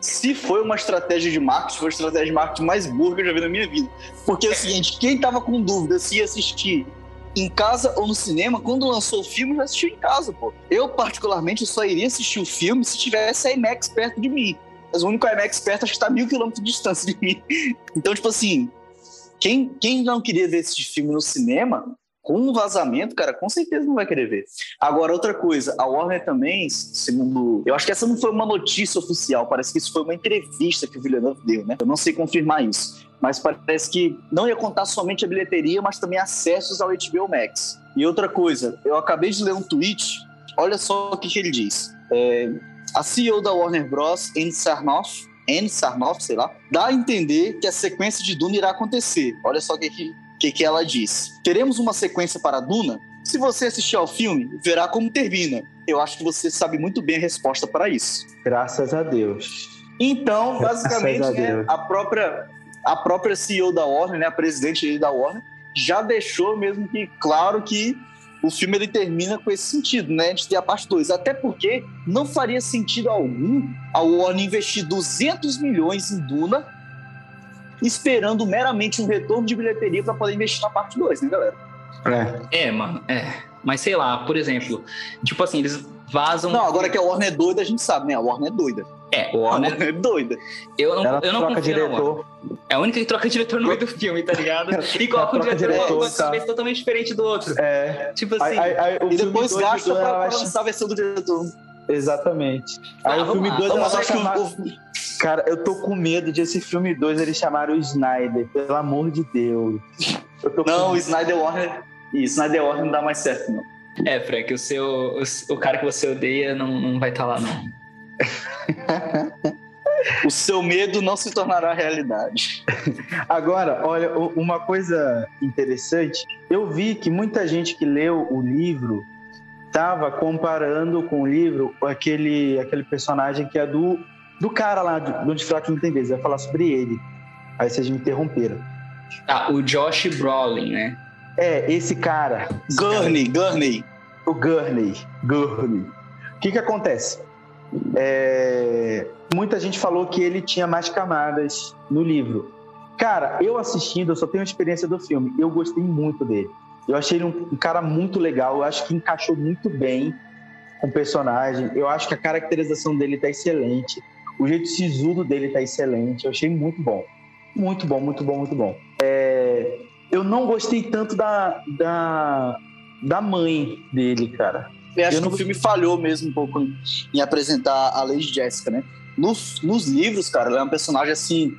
se foi uma estratégia de marketing, foi a estratégia de marketing mais burra que eu já vi na minha vida. Porque é o seguinte, quem tava com dúvida se ia assistir em casa ou no cinema, quando lançou o filme, já assistiu em casa, pô. Eu, particularmente, só iria assistir o filme se tivesse a IMAX perto de mim. Mas o único IMAX perto acho que tá a mil quilômetros de distância de mim. Então, tipo assim, quem, quem não queria ver esse filme no cinema, com um vazamento, cara, com certeza não vai querer ver. Agora, outra coisa, a Warner também, segundo. Eu acho que essa não foi uma notícia oficial, parece que isso foi uma entrevista que o Villeneuve deu, né? Eu não sei confirmar isso. Mas parece que não ia contar somente a bilheteria, mas também acessos ao HBO Max. E outra coisa, eu acabei de ler um tweet, olha só o que, que ele diz. É, a CEO da Warner Bros., Anne Sarnoff, Anne Sarnoff, sei lá, dá a entender que a sequência de Duna irá acontecer. Olha só o que, que, que ela diz. Teremos uma sequência para Duna? Se você assistir ao filme, verá como termina. Eu acho que você sabe muito bem a resposta para isso. Graças a Deus. Então, basicamente, a, né, a, própria, a própria CEO da Warner, né, a presidente da Warner, já deixou mesmo que claro que o filme ele termina com esse sentido, né? De ter a parte 2. Até porque não faria sentido algum a Warner investir 200 milhões em Duna esperando meramente um retorno de bilheteria para poder investir na parte 2, né, galera? É. é, mano, é. Mas sei lá, por exemplo, tipo assim, eles vazam. Não, agora que a Warner é doida, a gente sabe, né? A Warner é doida. É, o Warner... é doida. Eu não, Ela eu não troca confio diretor. É a única que troca diretor no meio do filme, tá ligado? E coloca um diretor, diretor, uma tá. cabeça totalmente diferente do outro. É. Tipo assim. aí, aí, o E depois gasta pra, pra lançar a versão do diretor. Exatamente. Ah, Aí o filme lá. 2 ela vai acho que chamar... o, Cara, eu tô com medo de esse filme 2 eles chamarem o Snyder, pelo amor de Deus. Não, o Snyder Warner. Isso, Snyder Warner não dá mais certo, não. É, Frank, o seu. O, o cara que você odeia não, não vai estar lá, não. O seu medo não se tornará realidade. Agora, olha, uma coisa interessante, eu vi que muita gente que leu o livro tava comparando com o livro aquele, aquele personagem que é do, do cara lá, do, do Não Tem Vez, vai falar sobre ele. Aí vocês me interromperam. Tá, o Josh Brolin, né? É, esse cara, Gurney, Gurney. o Gurney. Gurney. O que que acontece? É, muita gente falou que ele tinha mais camadas no livro. Cara, eu assistindo, eu só tenho experiência do filme. Eu gostei muito dele. Eu achei ele um, um cara muito legal. Eu acho que encaixou muito bem com o personagem. Eu acho que a caracterização dele tá excelente. O jeito sisudo dele tá excelente. Eu achei muito bom. Muito bom, muito bom, muito bom. É, eu não gostei tanto da, da, da mãe dele, cara. Eu acho Eu que não- o filme falhou mesmo um pouco em, em apresentar a Lady Jessica, né? Nos, nos livros, cara, ela é um personagem assim,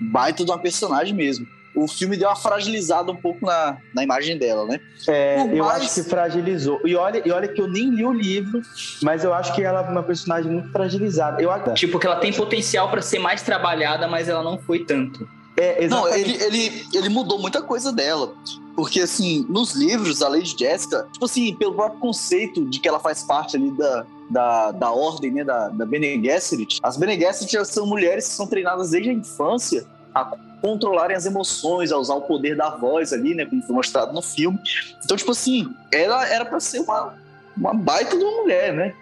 baita de uma personagem mesmo. O filme deu uma fragilizada um pouco na, na imagem dela, né? É, Por eu mais- acho que fragilizou. E olha, e olha que eu nem li o livro, mas eu acho que ela é uma personagem muito fragilizada. Eu acho. Tipo, que ela tem potencial pra ser mais trabalhada, mas ela não foi tanto. É, Não, ele, ele, ele mudou muita coisa dela. Porque, assim, nos livros, a Lady Jessica, tipo assim, pelo próprio conceito de que ela faz parte ali da, da, da ordem, né, da, da Bene Gesserit, as Bene Gesserit são mulheres que são treinadas desde a infância a controlarem as emoções, a usar o poder da voz ali, né, como foi mostrado no filme. Então, tipo assim, ela era pra ser uma, uma baita de uma mulher, né?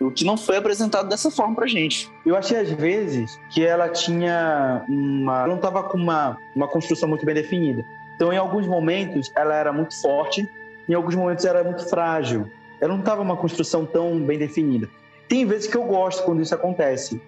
O que não foi apresentado dessa forma pra gente. Eu achei às vezes que ela tinha uma. Ela não estava com uma, uma construção muito bem definida. Então, em alguns momentos, ela era muito forte, em alguns momentos, era muito frágil. Ela não estava uma construção tão bem definida. Tem vezes que eu gosto quando isso acontece,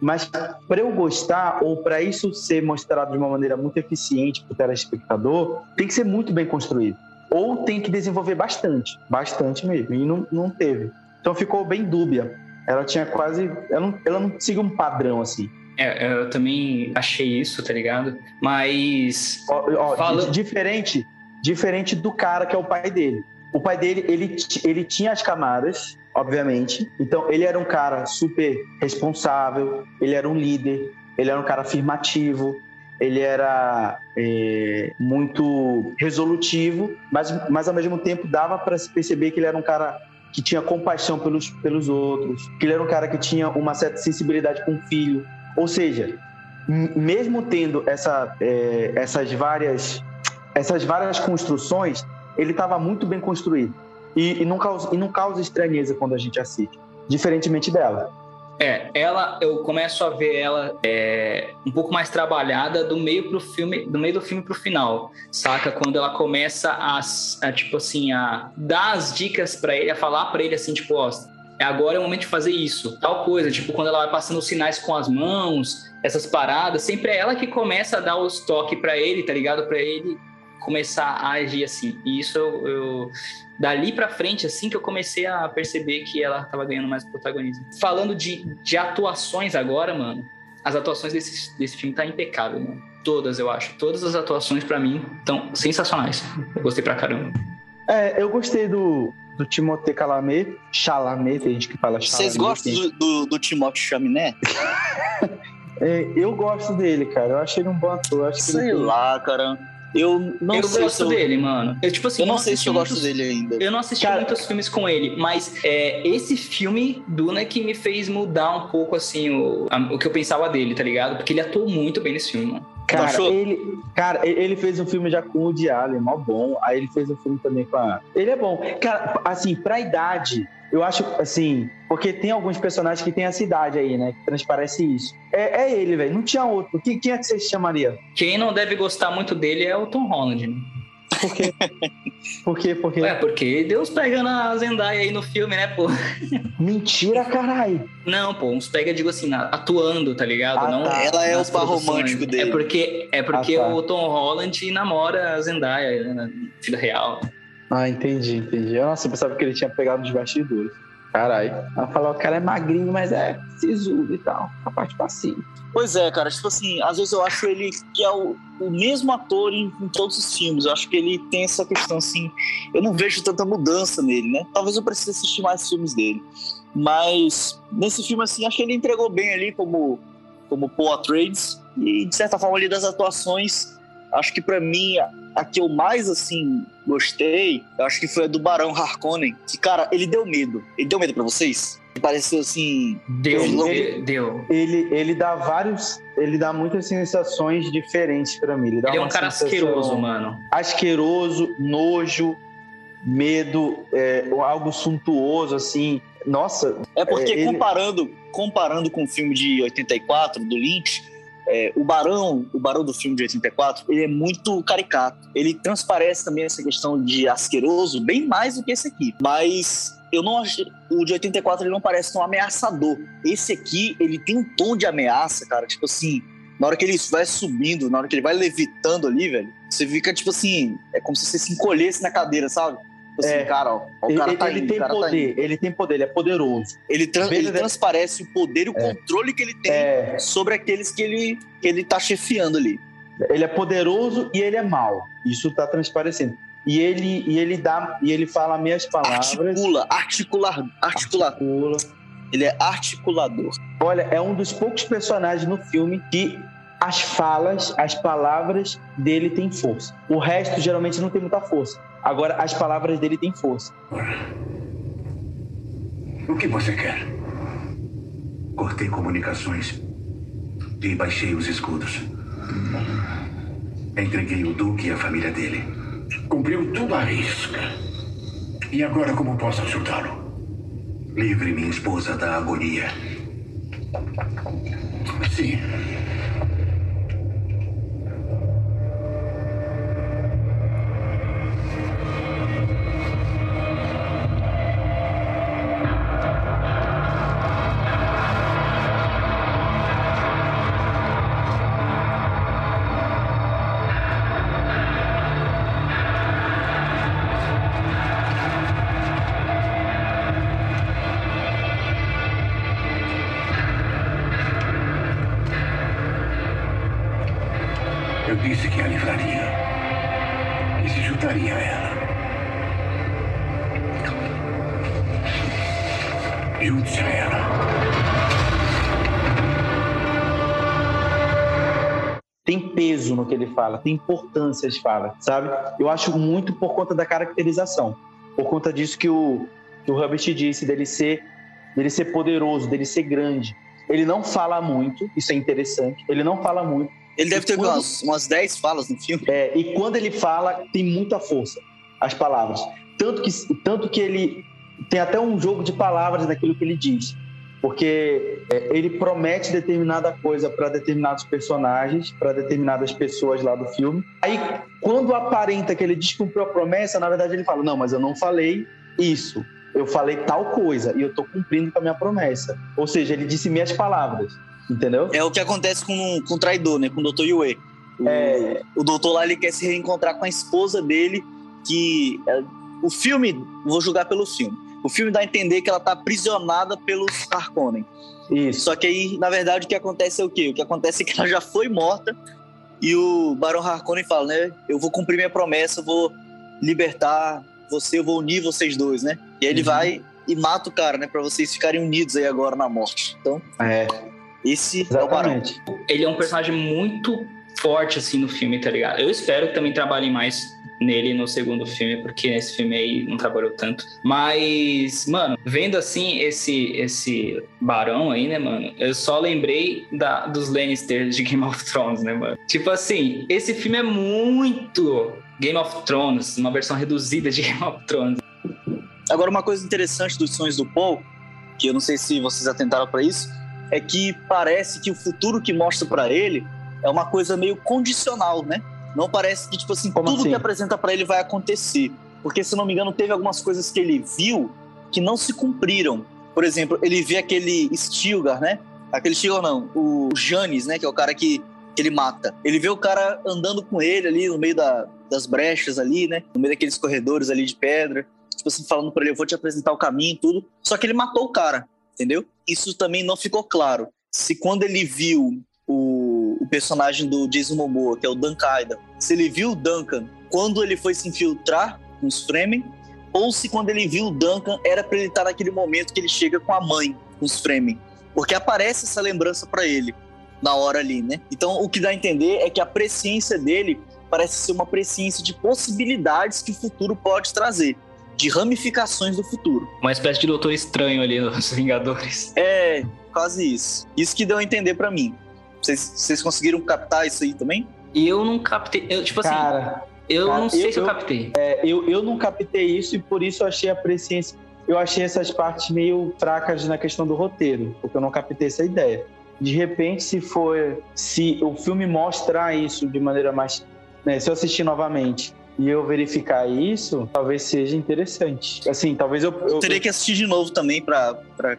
mas para eu gostar ou para isso ser mostrado de uma maneira muito eficiente para o telespectador, tem que ser muito bem construído. Ou tem que desenvolver bastante, bastante mesmo. E não, não teve. Então ficou bem dúbia. Ela tinha quase. Ela não, ela não um padrão assim. É, eu também achei isso, tá ligado? Mas. Ó, ó, Fala- di- diferente, diferente do cara que é o pai dele. O pai dele, ele, ele tinha as camadas, obviamente. Então, ele era um cara super responsável, ele era um líder, ele era um cara afirmativo, ele era é, muito resolutivo, mas, mas ao mesmo tempo dava para se perceber que ele era um cara que tinha compaixão pelos, pelos outros, que ele era um cara que tinha uma certa sensibilidade com o filho. Ou seja, mesmo tendo essa, é, essas várias essas várias construções, ele estava muito bem construído e, e não causa, e não causa estranheza quando a gente assiste, diferentemente dela. É, ela, eu começo a ver ela é, um pouco mais trabalhada do meio pro filme, do meio do filme pro final, saca? Quando ela começa a, a, tipo assim, a dar as dicas pra ele, a falar pra ele assim, tipo, ó, agora é o momento de fazer isso, tal coisa, tipo, quando ela vai passando os sinais com as mãos, essas paradas, sempre é ela que começa a dar os toques pra ele, tá ligado? Pra ele começar a agir assim. E isso eu, eu dali pra frente, assim que eu comecei a perceber que ela tava ganhando mais protagonismo. Falando de, de atuações agora, mano, as atuações desse, desse filme tá impecável, mano. Todas, eu acho. Todas as atuações, pra mim, estão sensacionais. Eu gostei pra caramba. É, eu gostei do, do Timothée Chalamet. Chalamet, tem gente que fala Chalamet. Vocês gostam do, do, do Timothée Chaminé? É, eu gosto dele, cara. Eu achei ele um bom ator. Sei ele... lá, cara. Eu não eu sei gosto se eu, dele, mano. Eu, tipo assim, eu não eu sei se eu assisti gosto muitos- dele ainda. Eu não assisti Cara- muitos filmes com ele, mas é, esse filme, Duna, que me fez mudar um pouco, assim, o, a- o que eu pensava dele, tá ligado? Porque ele atuou muito bem nesse filme, mano. Cara, achou? ele, cara, ele ele fez um filme já com o Woody Allen, mó bom. Aí ele fez um filme também com a. Ele é bom. Cara, assim, pra idade, eu acho, assim, porque tem alguns personagens que tem essa idade aí, né? Que transparece isso. É, é ele, velho. Não tinha outro. Quem, quem é que você chamaria? Quem não deve gostar muito dele é o Tom Holland, né? Por quê? Por quê? Porque. É, porque Deus pegando a Zendaya aí no filme, né, pô? Mentira, caralho. Não, pô, uns pega, digo assim, na- atuando, tá ligado? Ah, não tá. Ela é o par romântico dele. É porque, é porque Ah, tá. o Tom Holland namora a Zendaya, né, na vida real. Ah, entendi, entendi. Nossa, eu pensava que ele tinha pegado nos bastidores. Caralho. Ela falou, o cara é magrinho, mas é sisudo e tal. A parte passiva. Pois é, cara, tipo assim, às vezes eu acho ele que é o, o mesmo ator em, em todos os filmes. Eu acho que ele tem essa questão assim. Eu não vejo tanta mudança nele, né? Talvez eu precise assistir mais filmes dele. Mas nesse filme, assim, acho que ele entregou bem ali como, como Paul Atreides. E de certa forma, ali das atuações, acho que pra mim, a, a que eu mais, assim, gostei, eu acho que foi a do Barão Harkonnen. Que, cara, ele deu medo. Ele deu medo pra vocês? Ele pareceu assim. Deu, Ele- deu. deu. Ele, ele dá vários. Ele dá muitas sensações diferentes pra mim. Ele, dá Ele é um cara asqueroso, mano. Asqueroso, nojo, medo, é, algo suntuoso, assim. Nossa, É porque É, ele- comparando, comparando com o filme de 84 do Lynch, é, o Barão, o Barão do filme de 84, ele é muito caricato. Ele transparece também essa questão de asqueroso bem mais do que esse aqui. Mas eu não achei, o de 84 ele não parece tão ameaçador. Esse aqui, ele tem um tom de ameaça, cara, tipo assim, na hora que ele vai subindo, na hora que ele vai levitando ali, velho, você fica tipo assim, é como se você se encolhesse na cadeira, sabe? Tipo assim, É. cara, ó, o ele, cara tá ele indo, o tem tá poder, ele tem poder, ele é poderoso. Ele, ele transparece o poder e o controle que ele tem É, sobre aqueles que ele, que ele tá chefiando ali. ele é poderoso e ele é mau. Isso tá transparecendo. E ele, e ele dá, e ele fala meias palavras. Articula, articular, articular. Articula. Ele é articulador. Olha, é um dos poucos personagens no filme que as falas, as palavras dele têm força. O resto geralmente não tem muita força. Agora, as palavras dele têm força. O que você quer? Cortei comunicações e baixei os escudos. Entreguei o Duque e a família dele. Cumpriu tudo à risca. E agora como posso ajudá-lo? Livre minha esposa da agonia. Sim. Fala, tem importância as falas, sabe? Eu acho muito por conta da caracterização. Por conta disso que o, que o Hubbard disse, dele ser, dele ser poderoso, dele ser grande. Ele não fala muito, isso é interessante. Ele não fala muito. Ele deve ter Quando- umas, umas 10 falas no filme. É, e quando ele fala, tem muita força as palavras. Tanto que, tanto que ele tem até um jogo de palavras naquilo que ele diz. Porque é, ele promete determinada coisa para determinados personagens, para determinadas pessoas lá do filme. Aí, quando aparenta que ele descumpriu a promessa, na verdade ele fala: Não, mas eu não falei isso. Eu falei tal coisa e eu tô cumprindo com a minha promessa. Ou seja, ele disse minhas palavras. Entendeu? É o que acontece com, com o traidor, né? Com o Dr. Yue. O, É. o doutor lá ele quer se reencontrar com a esposa dele, que é, o filme, vou julgar pelo filme. O filme dá a entender que ela tá aprisionada pelos Harkonnen. Isso. Só que aí, na verdade, o que acontece é o quê? O que acontece é que ela já foi morta e o Barão Harkonnen fala, né? Eu vou cumprir minha promessa, eu vou libertar você, eu vou unir vocês dois, né? E aí ele vai e mata o cara, né? Pra vocês ficarem unidos aí agora na morte. Então, É, esse é o Barão. exatamente. Ele é um personagem muito forte, assim, no filme, tá ligado? Eu espero que também trabalhem mais nele no segundo filme, porque nesse filme aí não trabalhou tanto. Mas, mano, vendo assim esse esse barão aí, né, mano? Eu só lembrei da, dos Lannisters de Game of Thrones, né, mano? Tipo assim, esse filme é muito Game of Thrones, uma versão reduzida de Game of Thrones. Agora, uma coisa interessante dos sonhos do Paul, que eu não sei se vocês atentaram para isso, é que parece que o futuro que mostra para ele é uma coisa meio condicional, né? Não parece que, tipo assim, Como tudo assim? que apresenta para ele vai acontecer. Porque, se não me engano, teve algumas coisas que ele viu que não se cumpriram. Por exemplo, ele vê aquele Stilgar, né? Aquele Stilgar não, o Janis, né? Que é o cara que, que ele mata. Ele vê o cara andando com ele ali no meio da- das brechas ali, né? No meio daqueles corredores ali de pedra. Tipo assim, falando pra ele, eu vou te apresentar o caminho e tudo. Só que ele matou o cara, entendeu? Isso também não ficou claro. Se quando ele viu o, o personagem do Jason Momoa, que é o Dan Kaida, se ele viu o Duncan quando ele foi se infiltrar com os Fremen, ou se quando ele viu o Duncan era pra ele estar naquele momento que ele chega com a mãe, com os Fremen. Porque aparece essa lembrança pra ele na hora ali, né? Então o que dá a entender é que a presciência dele parece ser uma presciência de possibilidades que o futuro pode trazer, de ramificações do futuro. Uma espécie de doutor estranho ali nos Vingadores. É, quase isso. Isso que deu a entender pra mim. Vocês, vocês conseguiram captar isso aí também? E eu não captei. Eu, tipo assim, Cara, eu cara, não sei eu- se eu eu- captei. é, eu, eu não captei isso e por isso eu achei a presciência. Eu achei essas partes meio fracas na questão do roteiro, porque eu não captei essa ideia. De repente, se for. Se o filme mostrar isso de maneira mais. né, se eu assistir novamente e eu verificar isso, talvez seja interessante. Assim, talvez eu. Eu eu- teria que assistir de novo também pra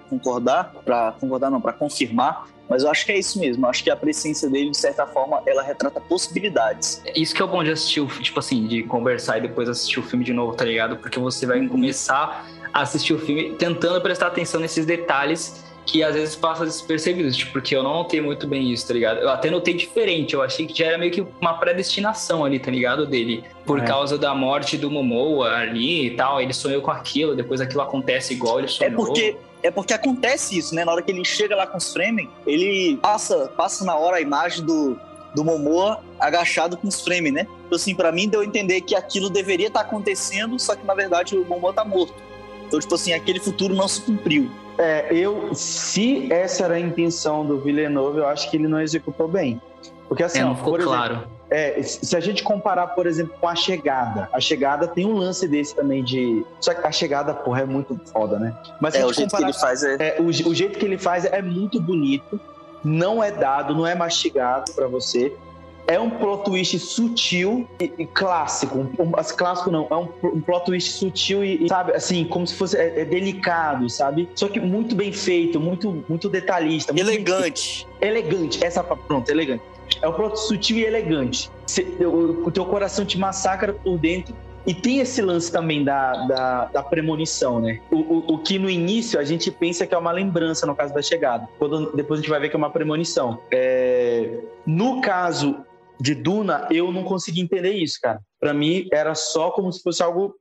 concordar, Pra concordar não, pra confirmar. Mas eu acho que é isso mesmo. Eu acho que a presciência dele, de certa forma, ela retrata possibilidades. Isso que é o bom de assistir, o, tipo assim, de conversar e depois assistir o filme de novo, tá ligado? Porque você vai começar a assistir o filme tentando prestar atenção nesses detalhes que às vezes passam despercebidos, tipo, porque eu não notei muito bem isso, tá ligado? Eu até notei diferente, eu achei que já era meio que uma predestinação ali, tá ligado? Dele, por É. causa da morte do Momoa ali e tal, ele sonhou com aquilo, depois aquilo acontece igual ele É sonhou. porque, é porque acontece isso, né? Na hora que ele chega lá com os Fremen, ele passa, passa na hora a imagem do, do Momoa agachado com os Fremen, né? Então, assim, pra mim deu a entender que aquilo deveria estar acontecendo, só que na verdade o Momoa tá morto. Então, tipo assim, aquele futuro não se cumpriu. É, eu, se essa era a intenção do Villeneuve, eu acho que ele não executou bem. Porque assim, É, não ó, ficou por exemplo, claro. É, se a gente comparar, por exemplo, com a chegada, a chegada tem um lance desse também de. Só que a chegada, porra, é muito foda, né? Mas É, o jeito que comparar, ele faz é. é, o, o jeito que ele faz é muito bonito, não é dado, não é mastigado pra você. É um plot twist sutil e, e clássico. Um, um- clássico não, é um, um plot twist sutil e, e, sabe, assim, como se fosse é, é delicado, sabe? Só que muito bem feito, muito, muito detalhista. muito bem Elegante. elegante. Essa pronto, elegante. É um produto sutil e elegante. O, o teu coração te massacra por dentro. E tem esse lance também da, da, da premonição, né? O, o, o que no início a gente pensa que é uma lembrança no caso da chegada. Quando, depois a gente vai ver que é uma premonição. É, no caso de Duna, eu não consegui entender isso, cara. Pra mim, era só como se fosse algo.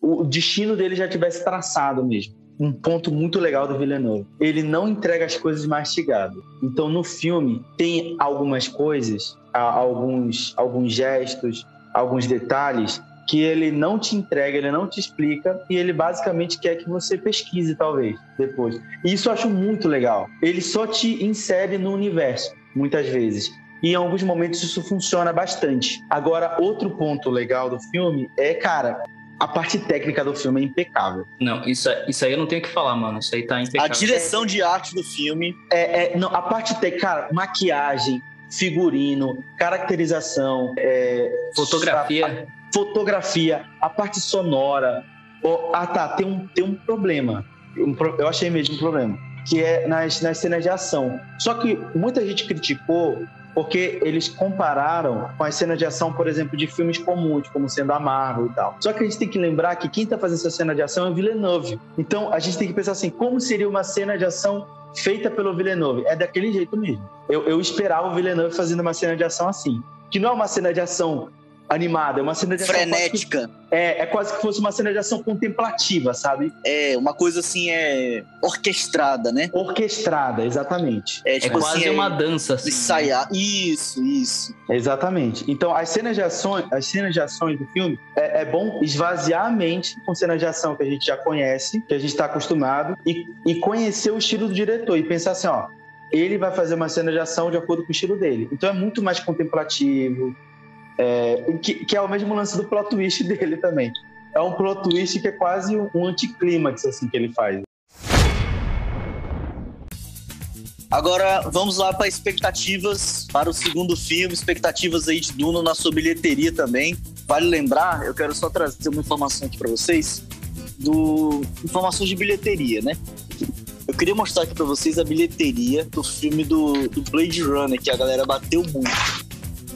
O destino dele já tivesse traçado mesmo um ponto muito legal do Villeneuve. Ele não entrega as coisas mastigadas. Então, no filme, tem algumas coisas, alguns, alguns gestos, alguns detalhes que ele não te entrega, ele não te explica e ele basicamente quer que você pesquise, talvez, depois. E isso eu acho muito legal. Ele só te insere no universo, muitas vezes. E em alguns momentos isso funciona bastante. Agora, outro ponto legal do filme é, cara, a parte técnica do filme é impecável. Não, isso, isso aí eu não tenho o que falar, mano. Isso aí tá A impecável. direção de arte do filme. É, é, não, a parte técnica, cara, maquiagem, figurino, caracterização, é, Fotografia. a- a- fotografia, a parte sonora. Ó, ah, tá, tem um, tem um problema. Um eu achei mesmo um problema. Que é nas, nas cenas de ação. Só que muita gente criticou porque eles compararam com as cenas de ação, por exemplo, de filmes comuns, como sendo a Marvel e tal. Só que a gente tem que lembrar que quem tá fazendo essa cena de ação é o Villeneuve. Então a gente tem que pensar assim, como seria uma cena de ação feita pelo Villeneuve? É daquele jeito mesmo. Eu, eu esperava o Villeneuve fazendo uma cena de ação assim. Que não é uma cena de ação animada, é uma cena de ação quase que- Frenética. é, é quase que fosse uma cena de ação contemplativa, sabe? É uma coisa assim, é orquestrada, né? Orquestrada, exatamente. É É tipo quase assim, uma é dança, assim. ensaiar. Isso, isso. Exatamente. Então, as cenas de ações, as cenas de ações do filme, é, é bom esvaziar a mente com cenas de ação que a gente já conhece, que a gente está acostumado, e, e conhecer o estilo do diretor e pensar assim, ó, ele vai fazer uma cena de ação de acordo com o estilo dele. Então é muito mais contemplativo, é, que, que é o mesmo lance do plot twist dele também. É um plot twist que é quase um, um anticlímax assim que ele faz. Agora vamos lá para expectativas para o segundo filme, expectativas aí de Duna na sua bilheteria também. Vale lembrar, eu quero só trazer uma informação aqui para vocês do informações de bilheteria, né? Eu queria mostrar aqui para vocês a bilheteria do filme do, do Blade Runner que a galera bateu muito.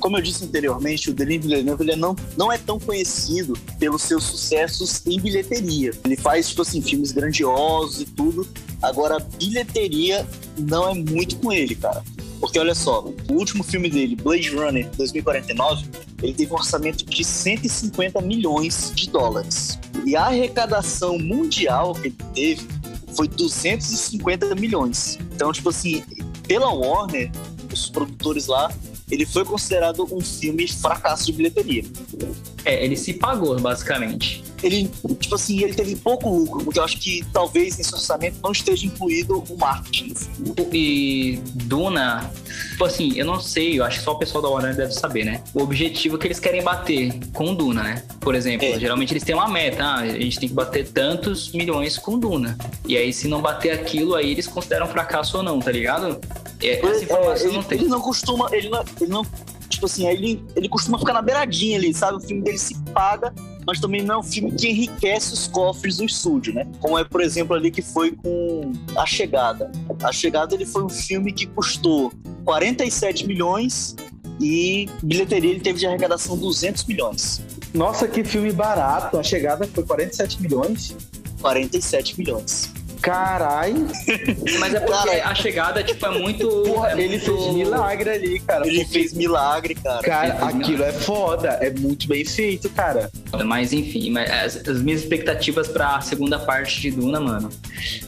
Como eu disse anteriormente, o Denis Villeneuve ele não, não é tão conhecido pelos seus sucessos em bilheteria. Ele faz, tipo assim, filmes grandiosos e tudo. Agora, a bilheteria não é muito com ele, cara. Porque olha só, o último filme dele, Blade Runner 2049, ele teve um orçamento de 150 milhões de dólares. E a arrecadação mundial que ele teve foi 250 milhões. Então, tipo assim, pela Warner, os produtores lá, ele foi considerado um filme fracasso de bilheteria. É, ele se pagou, basicamente. Ele, tipo assim, ele teve pouco lucro, porque eu acho que talvez nesse orçamento não esteja incluído o marketing. E Duna, tipo assim, eu não sei, eu acho que só o pessoal da Warner deve saber, né? O objetivo que eles querem bater com Duna, né? Por exemplo, É. geralmente eles têm uma meta, ah, a gente tem que bater tantos milhões com Duna. E aí, se não bater aquilo, aí eles consideram fracasso ou não, tá ligado? É, essa informação É, ele, não tem. ele não costuma, ele não, ele não tipo assim, ele, ele costuma ficar na beiradinha ali, sabe? O filme dele se paga, mas também não é um filme que enriquece os cofres do estúdio, né? Como é, por exemplo, ali que foi com A Chegada. A Chegada ele foi um filme que custou 47 milhões e bilheteria ele teve de arrecadação 200 milhões. Nossa, que filme barato! A chegada foi 47 milhões. 47 milhões. Carai! Mas é porque Cara, a chegada, tipo, é muito. Porra, é ele muito... fez milagre ali, cara. Ele fez milagre, cara. Cara, fez aquilo é foda. É muito bem feito, cara. Mas enfim, mas as, as minhas expectativas pra segunda parte de Duna, mano,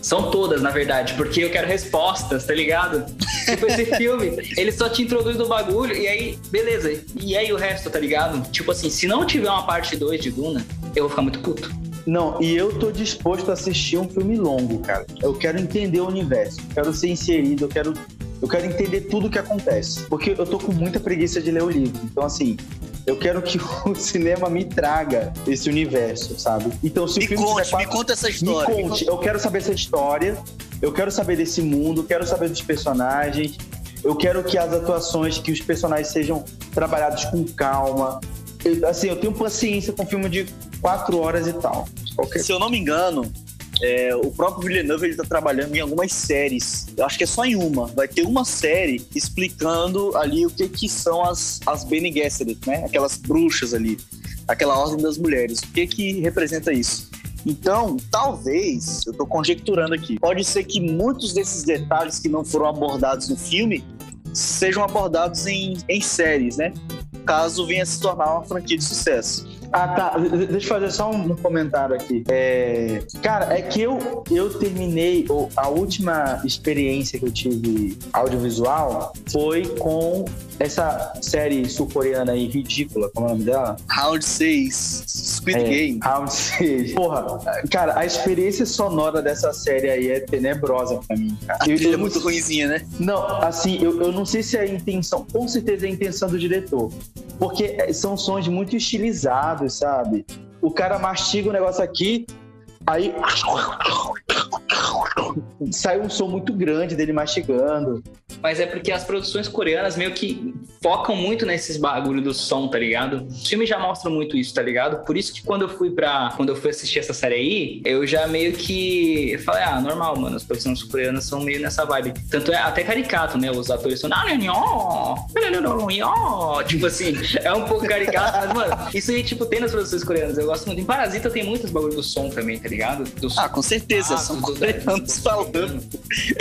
são todas, na verdade, porque eu quero respostas, tá ligado? tipo, esse filme, ele só te introduz no bagulho e aí, beleza. E aí o resto, tá ligado? Tipo assim, se não tiver uma parte 2 de Duna, eu vou ficar muito puto. Não, e eu tô disposto a assistir um filme longo, cara. Eu quero entender o universo, eu quero ser inserido, eu quero, eu quero entender tudo o que acontece. Porque eu tô com muita preguiça de ler o livro. Então, assim, eu quero que o cinema me traga esse universo, sabe? Então, se Me o filme conte, quatro- me conta essa Me história. me conte, eu quero saber essa história, eu quero saber desse mundo, eu quero saber dos personagens, eu quero que as atuações, que os personagens sejam trabalhados com calma. Assim, eu tenho paciência com filme de quatro horas e tal. Qualquer... Se eu não me engano, é, o próprio Villeneuve ele tá trabalhando em algumas séries. Eu acho que é só em uma. Vai ter uma série explicando ali o que que são as, as Bene Gesserit, né? Aquelas bruxas ali. Aquela ordem das mulheres. O que que representa isso? Então, talvez, eu tô conjecturando aqui, pode ser que muitos desses detalhes que não foram abordados no filme sejam abordados em, em séries, né? Caso venha se tornar uma franquia de sucesso. Ah, tá. De- Deixa eu fazer só um comentário aqui. É, Cara, é que eu, eu terminei. A última experiência que eu tive audiovisual foi com essa série sul-coreana aí, ridícula, como é o nome dela? Round 6, Squid É, Game. 6. Porra, cara, a experiência sonora dessa série aí é tenebrosa pra mim, cara. A Eu- eu é não muito ruimzinha, né? Não, assim, eu, eu não sei se é a intenção, com certeza é a intenção do diretor. Porque é, são sons muito estilizados, sabe? O cara mastiga o negócio aqui, aí. Sai um som muito grande dele mastigando. Mas é porque as produções coreanas meio que focam muito nesses bagulho do som, tá ligado? Os filmes já mostram muito isso, tá ligado? Por isso que quando eu fui pra. Quando eu fui assistir essa série aí, eu já meio que falei, ah, normal, mano. As produções coreanas são meio nessa vibe. Tanto é até caricato, né? Os atores são. Tipo assim, é um pouco caricato, mas, mano, isso aí, tipo, tem nas produções coreanas. Eu gosto muito. Em Parasita tem muitos bagulho do som também, tá ligado? Do. Ah, com certeza, Ah, são coreanos falando.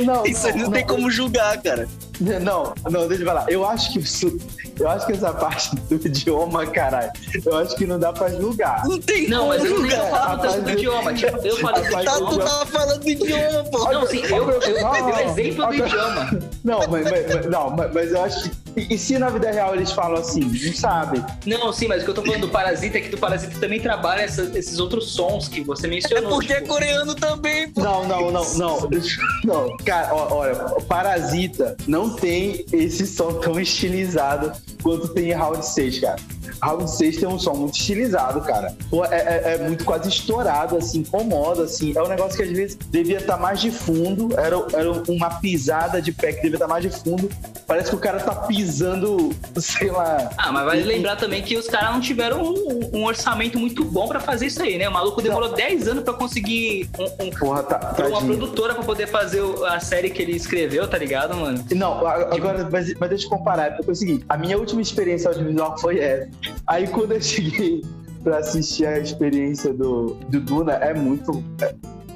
Não, Isso aí não, tem como julgar, cara. Não, não, deixa eu falar. Eu acho que, isso- eu acho que essa parte do idioma, caralho, eu acho que não dá pra julgar. Não tem Não, mas eu julgar. falando tanto do idioma. Tipo, eu falei Tá, tu idioma. tava falando do idioma, pô. Não, sim, eu, eu, eu o exemplo do idioma. Não, mas, mas- mas- não, mas, mas eu acho que. E, se na vida real eles falam assim? Não sabe. Não, sim, mas o que eu tô falando do Parasita é que do Parasita também trabalha essa- esses outros sons que você É mencionou. porque é tipo, coreano também, pô. Não, não, não, não. Não, cara, ó, olha, Parasita não tem esse som tão estilizado quanto tem em Round 6, cara. Round 6 tem um som muito estilizado, cara. É, é- é muito quase estourado, assim, incomoda, assim. É um negócio que às vezes devia estar mais de fundo. Era, era uma pisada de pé que devia estar mais de fundo. Parece que o cara tá pisando, sei lá. Ah, mas vale lembrar também que os caras não tiveram um, um orçamento muito bom pra fazer isso aí, né? O maluco demorou 10 anos pra conseguir um, um- Porra, tá, uma tadinho. Produtora pra poder fazer a série que ele escreveu, tá ligado, mano? Não, a- agora, mas, mas deixa eu comparar, porque é o seguinte, a minha última experiência audiovisual foi essa. Aí quando eu cheguei pra assistir a experiência do, do Duna, é muito. é-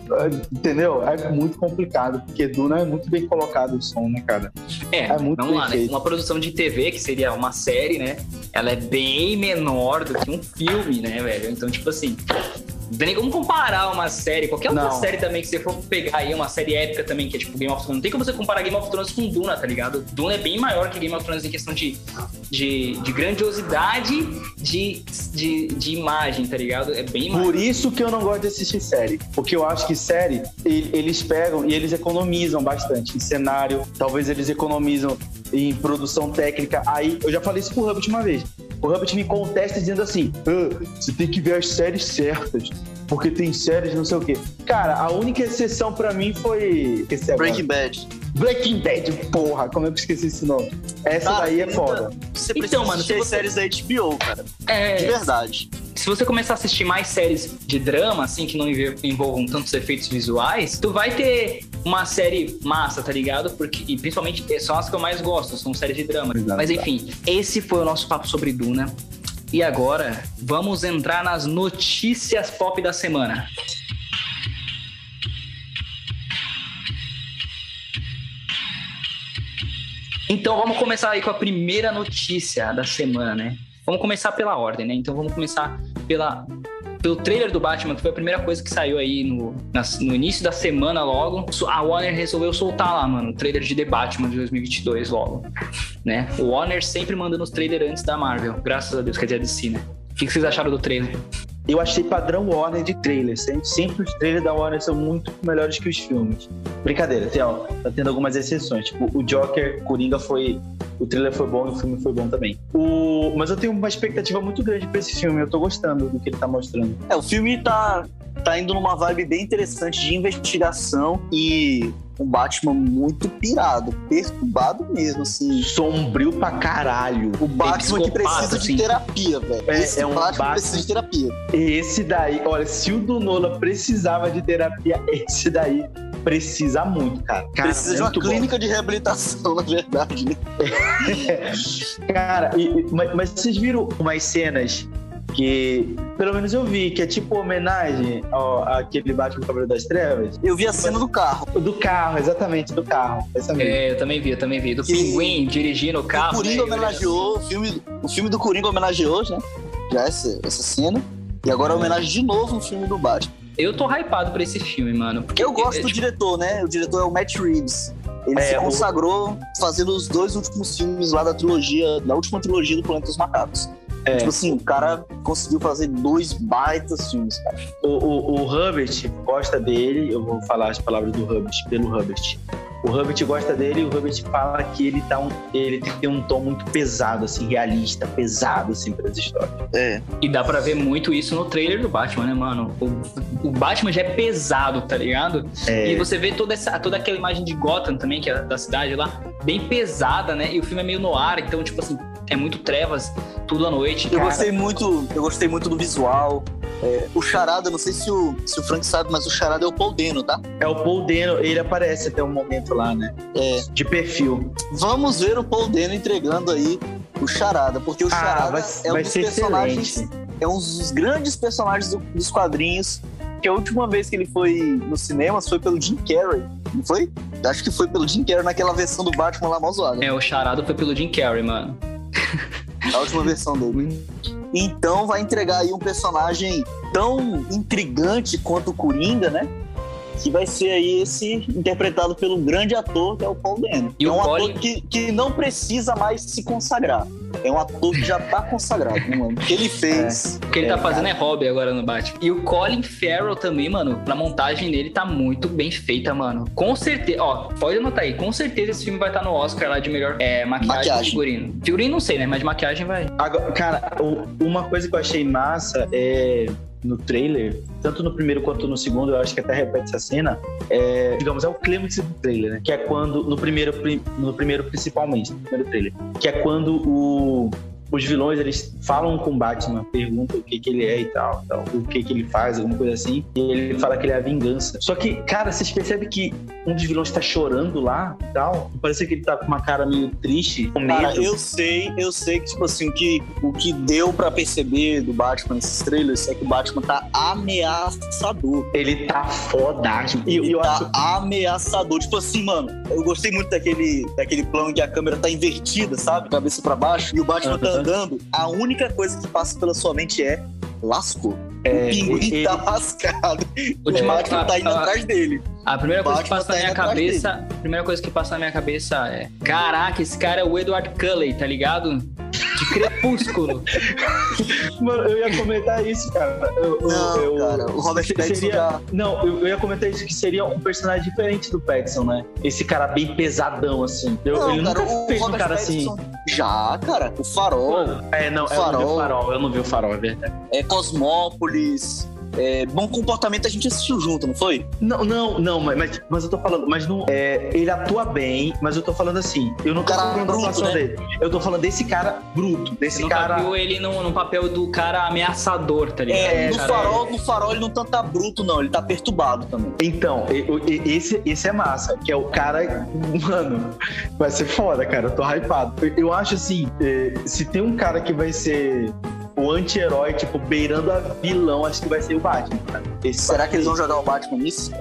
é, entendeu? É muito complicado, porque Duna é muito bem colocado o som, né, cara? É, É muito vamos lá, né? Uma produção de TV, que seria uma série, né? Ela é bem menor do que um filme, né, velho? Então, tipo assim, não tem nem como comparar uma série, qualquer outra Não. série também que você for pegar aí, uma série épica também, que é tipo Game of Thrones. Não tem como você comparar Game of Thrones com Duna, tá ligado? Duna é bem maior que Game of Thrones em questão de, de, de grandiosidade de, de, de imagem, tá ligado? É bem maior. Por isso que eu não gosto de assistir série. Porque eu acho que série, eles pegam e eles economizam bastante em cenário, talvez eles economizam em produção técnica. Aí, eu já falei isso pro Hubbard uma vez. O Hubbard me contesta dizendo assim: "Ah, você tem que ver as séries certas. Porque tem séries não sei o quê. Cara, a única exceção pra mim foi. Esse agora. Breaking Bad. Breaking Bad, porra, como é que eu esqueci esse nome? Essa daí é tem foda. Você Então, precisa mano, assistir você- séries da HBO, cara. É, De verdade. se você começar a assistir mais séries de drama, assim, que não env- envolvam tantos efeitos visuais, tu vai ter uma série massa, tá ligado? Porque, e principalmente é, são as que eu mais gosto, são séries de drama. Exato. Mas enfim, esse foi o nosso papo sobre Duna. E agora, vamos entrar nas notícias pop da semana. Então vamos começar aí com a primeira notícia da semana, né? Vamos começar pela ordem, né? Então vamos começar pela, pelo trailer do Batman, que foi a primeira coisa que saiu aí no, nas- no início da semana logo. A Warner resolveu soltar lá, mano, o trailer de The Batman de 2022 logo, né? O Warner sempre mandando os trailers antes da Marvel, graças a Deus, quer dizer, a DC, né? O que que vocês acharam do trailer? Eu achei padrão Warner de trailer. Sempre, sempre os trailers da Warner são muito melhores que os filmes. Brincadeira, tem, ó, tá tendo algumas exceções. Tipo, o Joker, Coringa foi. O trailer foi bom e o filme foi bom também. O, mas eu tenho uma expectativa muito grande pra esse filme. Eu tô gostando do que ele tá mostrando. É, o filme tá, tá indo numa vibe bem interessante de investigação e um Batman muito pirado, perturbado mesmo, assim. Sombrio pra caralho. O Batman que precisa assim. de terapia, velho. É, Esse é um Batman, Batman- precisa de terapia. Esse daí, olha, se o do Nola precisava de terapia, esse daí precisa muito, cara. cara precisa de uma bom. clínica de reabilitação, na verdade, né? Cara, e- mas, mas vocês viram umas cenas que, pelo menos eu vi, que é tipo homenagem ao, àquele Batman Cavaleiro das Trevas? Eu vi a cena do carro. Do carro, exatamente, do carro. Essa mesmo. É, eu também vi, eu também vi. Do Que- Pinguim dirigindo o carro. o Coringa né? homenageou, o filme, o filme do Coringa homenageou, né? Já essa, essa cena. E agora homenagem de novo no filme do Batman. Eu tô hypado pra esse filme, mano. Porque Eu gosto é, do tipo, diretor, né? O diretor é o Matt Reeves. Ele É, se o- consagrou fazendo os dois últimos filmes lá da trilogia, da última trilogia do Planeta dos Macacos. É. Tipo assim, o cara conseguiu fazer dois baitas filmes, cara. O, o, o Hubbard gosta dele, eu vou falar as palavras do Hubbard, pelo Hubbard. O Hubbard gosta dele e o Hubbard fala que ele, tá um, ele tem um tom muito pesado, assim, realista, pesado, assim, para as histórias. É. E dá pra ver muito isso no trailer do Batman, né, mano? O, o Batman já é pesado, tá ligado? É, E você vê toda, essa, toda aquela imagem de Gotham também, que é da cidade lá, bem pesada, né? E o filme é meio no ar, então, tipo assim, é muito trevas, tudo à noite. Eu cara. gostei muito, eu gostei muito do visual. É, o Charada, não sei se o, se o Frank sabe, mas o Charada é o Paul Dano, tá? é o Paul Dano, ele aparece até um momento lá, né? É. De perfil. Vamos ver o Paul Dano entregando aí o Charada, porque o Ah, Charada vai, é um vai dos personagens excelente. é um dos grandes personagens do- dos quadrinhos. Que a última vez que ele foi no cinema foi pelo Jim Carrey, não foi? Acho que foi pelo Jim Carrey naquela versão do Batman lá mal zoada. É, o charado foi pelo Jim Carrey, mano. A última versão dele. Então vai entregar aí um personagem tão intrigante quanto o Coringa, né? Que vai ser aí esse interpretado pelo grande ator que é o Paul Dano. E é um Colin- ator que, que não precisa mais se consagrar. É um ator que já tá consagrado, né, mano? O que ele fez. O que ele tá fazendo é hobby agora no Batman. E o Colin Farrell também, mano, a montagem dele tá muito bem feita, mano. Com certeza, ó, pode anotar aí, com certeza esse filme vai estar no Oscar lá de melhor é, maquiagem, Maquiagem. figurino. Figurino não sei, né? Mas de maquiagem vai. Agora, cara, uma coisa que eu achei massa é no trailer, tanto no primeiro quanto no segundo, eu acho que até repete essa cena, é, digamos, é o clímax do trailer, né? Que é quando, no primeiro, pri- no primeiro principalmente, no primeiro trailer, que é quando o- os vilões, eles falam com o Batman, perguntam o que que ele é e tal, tal, o que que ele faz, alguma coisa assim, e ele fala que ele é a vingança. Só que, cara, vocês percebem que um dos vilões tá chorando lá e tal? Parece que ele tá com uma cara meio triste, com medo. Cara, eu sei, eu sei que, tipo assim, o que, o que deu pra perceber do Batman nesses trailers é que o Batman tá ameaçador. Ele tá fodásimo. E Ele eu tá acho ameaçador. Tipo assim, mano, eu gostei muito daquele, daquele plano que a câmera tá invertida, sabe? Cabeça pra baixo. E o Batman tá Aham. Andando. A única coisa que passa pela sua mente é lascou. É, o pinguim ele- tá lascado. O Última- Batman tá indo a- atrás dele. A primeira coisa que passa na tá minha indo atrás cabeça, a primeira coisa que passa na minha cabeça é, caraca, esse cara é o Edward Cullen, tá ligado? De Crepúsculo. Mano, eu ia comentar isso, cara. Eu- Não, eu- cara, o Robert Pattinson seria- já- Não, eu, eu ia comentar isso, que seria um personagem diferente do Pattinson, né? Esse cara bem pesadão, assim. Eu, Não, ele cara, nunca o fez um Robert cara assim. Pattinson Já, cara. O Farol, É, não, o eu não vi o Farol. farol, eu não vi o farol, é verdade. é Cosmópolis, é, Bom Comportamento a gente assistiu junto, não foi? Não, não, não, mas, mas, eu tô falando, mas não. é, ele atua bem, mas eu tô falando assim. Eu não tô Cara falando da bruto, atuação né? dele. Eu tô falando desse cara bruto, Você desse nunca cara. viu ele no, no papel do cara ameaçador, tá ligado? É, no, Cara, farol, no farol ele não tá, tá bruto, não. Ele tá perturbado também. Então, esse, esse é massa, que é o cara. Mano, vai ser foda, cara. Eu tô hypado. Eu, acho assim: eh, se tem um cara que vai ser o anti-herói, tipo, beirando a vilão, acho que vai ser o Batman. cara. Esse Será que eles vão jogar o Batman nisso?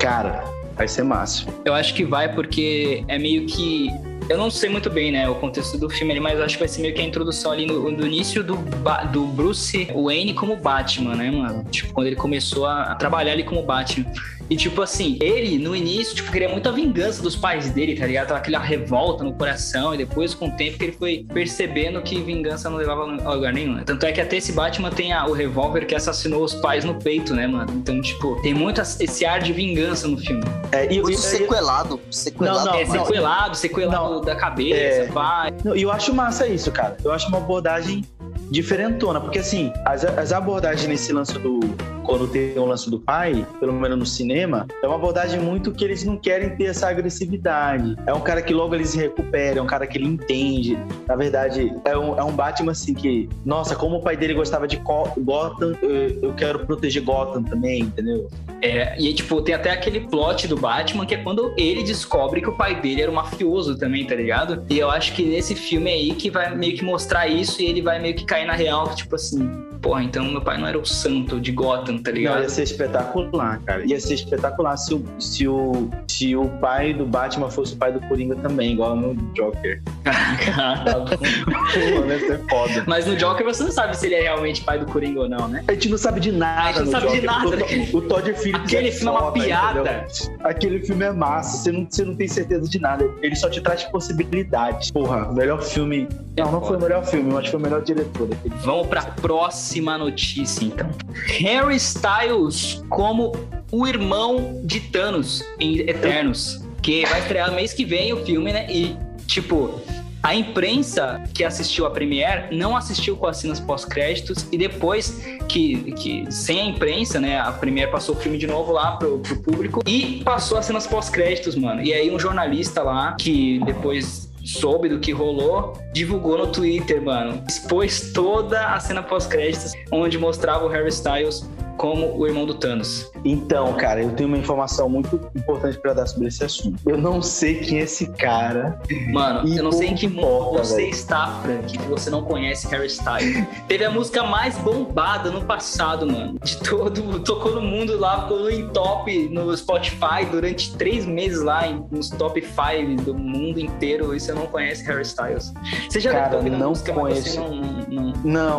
Cara, vai ser massa. Eu acho que vai porque é meio que. Eu não sei muito bem, né, o contexto do filme ali, mas eu acho que vai ser meio que a introdução ali no, no início do, Ba- do Bruce Wayne como Batman, né, mano? Tipo, quando ele começou a, a trabalhar ali como Batman. E, tipo assim, ele, no início, tipo, queria muito a vingança dos pais dele, tá ligado? Tava aquela revolta no coração, e depois, com o tempo, que ele foi percebendo que vingança não levava a lugar nenhum, né? Tanto é que até esse Batman tem a- o revólver que assassinou os pais no peito, né, mano? Então, tipo, tem muito esse ar de vingança no filme. É, e, Muito e- sequelado. Sequelado. Não, é não. sequelado, sequelado da cabeça, É. vai. Não, E eu acho massa isso, cara. Eu acho uma abordagem diferentona, porque assim, as, as abordagens nesse lance do. Quando tem o lance do pai, pelo menos no cinema, é uma abordagem muito que eles não querem ter essa agressividade. É um cara que logo ele se recupera, é um cara que ele entende. Na verdade, é um, é um Batman assim que, nossa, como o pai dele gostava de Gotham, eu, eu quero proteger Gotham também, entendeu? É, e tipo, tem até aquele plot do Batman que é quando ele descobre que o pai dele era um mafioso também, tá ligado? E eu acho que nesse filme aí que vai meio que mostrar isso e ele vai meio que cair na real, tipo assim, porra, então meu pai não era o santo de Gotham, tá Não, ligado? ia ser espetacular, cara. Ia ser espetacular se o, se o, se o pai do Batman fosse o pai do Coringa também, igual no Joker. Pô, ia ser foda. Mas no Joker você não sabe se ele é realmente pai do Coringa ou não, né? A gente não sabe de nada. A gente não sabe de Joker. nada. O, To- o Todd Phillips Aquele é filme é uma piada. entendeu? Aquele filme é massa. Você não, você não tem certeza de nada. Ele só te traz possibilidades. Porra, o melhor filme. Não, não foi o melhor filme, mas foi o melhor diretor. Vamos pra próxima notícia, então. Harry Styles como o irmão de Thanos em Eternos. Que vai estrear mês que vem o filme, né? E, tipo, a imprensa que assistiu a Premiere não assistiu com as cenas pós-créditos. E depois que, que, sem a imprensa, né? A Premiere passou o filme de novo lá pro, pro público. E passou as cenas pós-créditos, mano. E aí um jornalista lá, que depois soube do que rolou, divulgou no Twitter, mano. Expôs toda a cena pós-créditos, onde mostrava o Harry Styles como o irmão do Thanos. Então, cara, eu tenho uma informação muito importante pra dar sobre esse assunto. Eu não sei quem é esse cara. Mano, E eu não sei em que mundo você velho. está, Frank, que você não conhece Harry Styles. Teve a música mais bombada no passado, mano. De todo. Tocou no mundo lá, ficou em top no Spotify durante três meses lá, em- nos top 5 do mundo inteiro. E você não conhece Harry Styles. Você já Cara, deve ter ouvido a não música, mas você conheço. não. Não,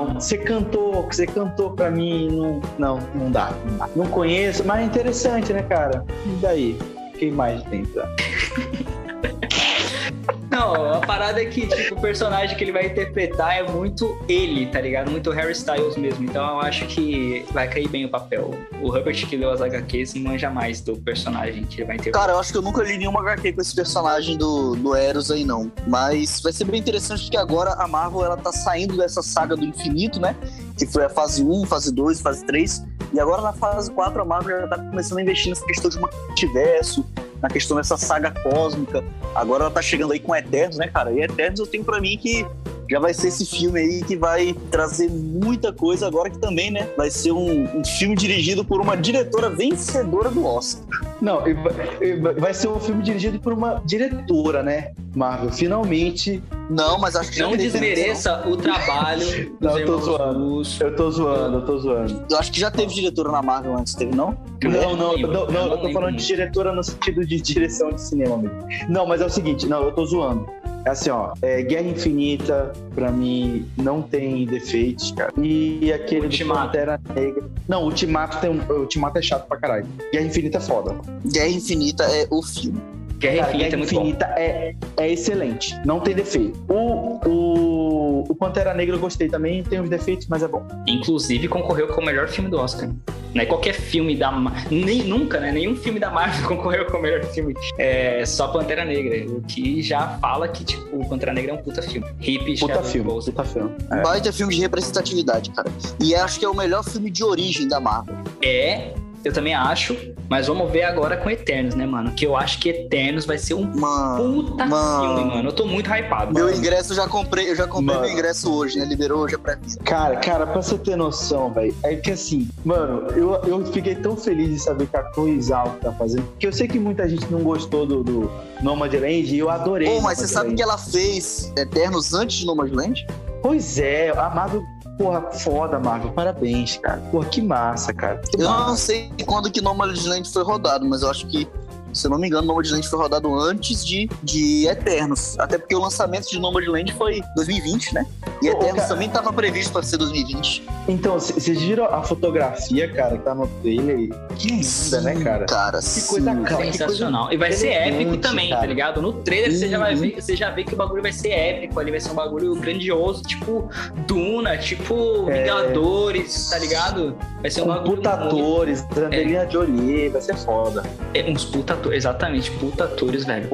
não- você cantou, você cantou pra mim, não, não, não dá, não dá. Não conheço, mas é interessante, né, cara? E daí? Quem mais tem pra... A parada é que, tipo, o personagem que ele vai interpretar é muito ele, tá ligado? Muito Harry Styles mesmo. Então eu acho que vai cair bem o papel. O Herbert que leu as HQs manja mais do personagem que ele vai interpretar. Cara, eu acho que eu nunca li nenhuma HQ com esse personagem do, do Eros aí, não. Mas vai ser bem interessante porque agora a Marvel ela tá saindo dessa saga do infinito, né? Que foi a fase 1, fase 2, fase 3. E agora na fase 4 a Marvel já tá começando a investir nessa questão de multiverso, na questão dessa saga cósmica. Agora ela tá chegando aí com Eternos, né, cara? E Eternos eu tenho pra mim que já vai ser esse filme aí que vai trazer muita coisa agora que também, né? Vai ser um, um filme dirigido por uma diretora vencedora do Oscar. Não, vai- ser um filme dirigido por uma diretora, né, Marvel? Finalmente, Não, mas acho que Não desmereça o trabalho Não, dos eu tô zoando. Eu tô zoando, eu tô zoando. Eu acho que já teve diretora na Marvel antes, teve não? Não, não, lembro, não, não, eu tô falando de diretora no sentido de direção de cinema mesmo. Não, mas é o seguinte, não, eu tô zoando. É assim, ó, é, Guerra Infinita, pra mim, não tem defeitos, cara. E aquele Ultimato. do Pantera Negra. Não, Ultimato, tem um, Ultimato é chato pra caralho. Guerra Infinita é foda. Guerra Infinita é o filme. Guerra Cara, Infinita é Guerra muito bom. Infinita é, é excelente, não tem defeito. O, o, o Pantera Negra eu gostei também, tem os defeitos, mas é bom. Inclusive concorreu com o melhor filme do Oscar. Não é qualquer filme da nem nunca, né? Nenhum filme da Marvel concorreu com o melhor filme. É só Pantera Negra, o que já fala que tipo o Pantera Negra é um puta filme. Hip Puta filme, Boseman. puta filme. É. Baita filme de representatividade, cara. E acho que é o melhor filme de origem da Marvel. É, eu também acho, mas vamos ver agora com Eternos, né, mano? Que eu acho que Eternos vai ser um Mano, puta Mano. filme, mano. Eu tô muito hypado. meu mano. ingresso eu já comprei, eu já comprei Mano. meu ingresso hoje, né? Liberou hoje a pré-venda. Cara, cara, pra você ter noção, velho, é que assim, mano, eu, eu fiquei tão feliz de saber que a Chloe Zhao tá fazendo, porque eu sei que muita gente não gostou do, do Nomadland e eu adorei. Pô, mas você sabe que ela fez Eternos antes de Nomadland? Pois é, a Marvel, porra, foda, Marvel, parabéns, cara. Porra, que massa, cara. Que Eu massa. não sei quando que Nomadland foi rodado, mas eu acho que, se eu não me engano, Nomadland foi rodado antes de, de Eternos. Até porque o lançamento de Nomadland foi 2020, né? E Ô, Eternos cara. também tava previsto para ser 2020. Então, vocês viram a fotografia, cara, que tá no trailer? Que linda, né, cara? Cara, Que coisa sim. cara, que Sensacional. E vai ser épico também, cara. tá ligado? No trailer você já vai Uhum. ver, você já vê que o bagulho vai ser épico ali, vai ser um bagulho grandioso, tipo Duna, tipo É. Vingadores, tá ligado? Vai ser um Com bagulho. puta atores, Angelina Jolie, vai ser foda. É, uns puta atores, exatamente, puta atores, velho.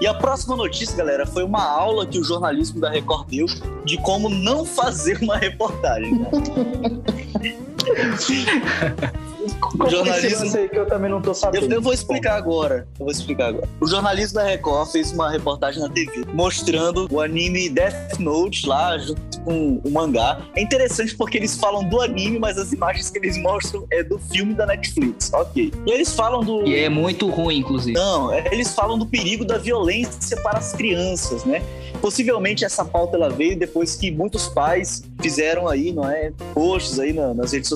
E a próxima notícia, galera, foi uma aula que o jornalismo da Record deu de como não fazer uma reportagem. foi jornalismo- aí que eu também não tô sabendo. Eu, eu vou explicar agora. Eu vou explicar agora. O jornalismo da Record fez uma reportagem na TV mostrando o anime Death Note lá junto com o mangá. É interessante porque eles falam do anime, mas as imagens que eles mostram é do filme da Netflix. Ok. E eles falam do. E é muito ruim, inclusive. Não, é- eles falam do perigo da violência para as crianças, né? Possivelmente essa pauta ela veio depois que muitos pais fizeram aí, não é, posts aí na- nas redes sociais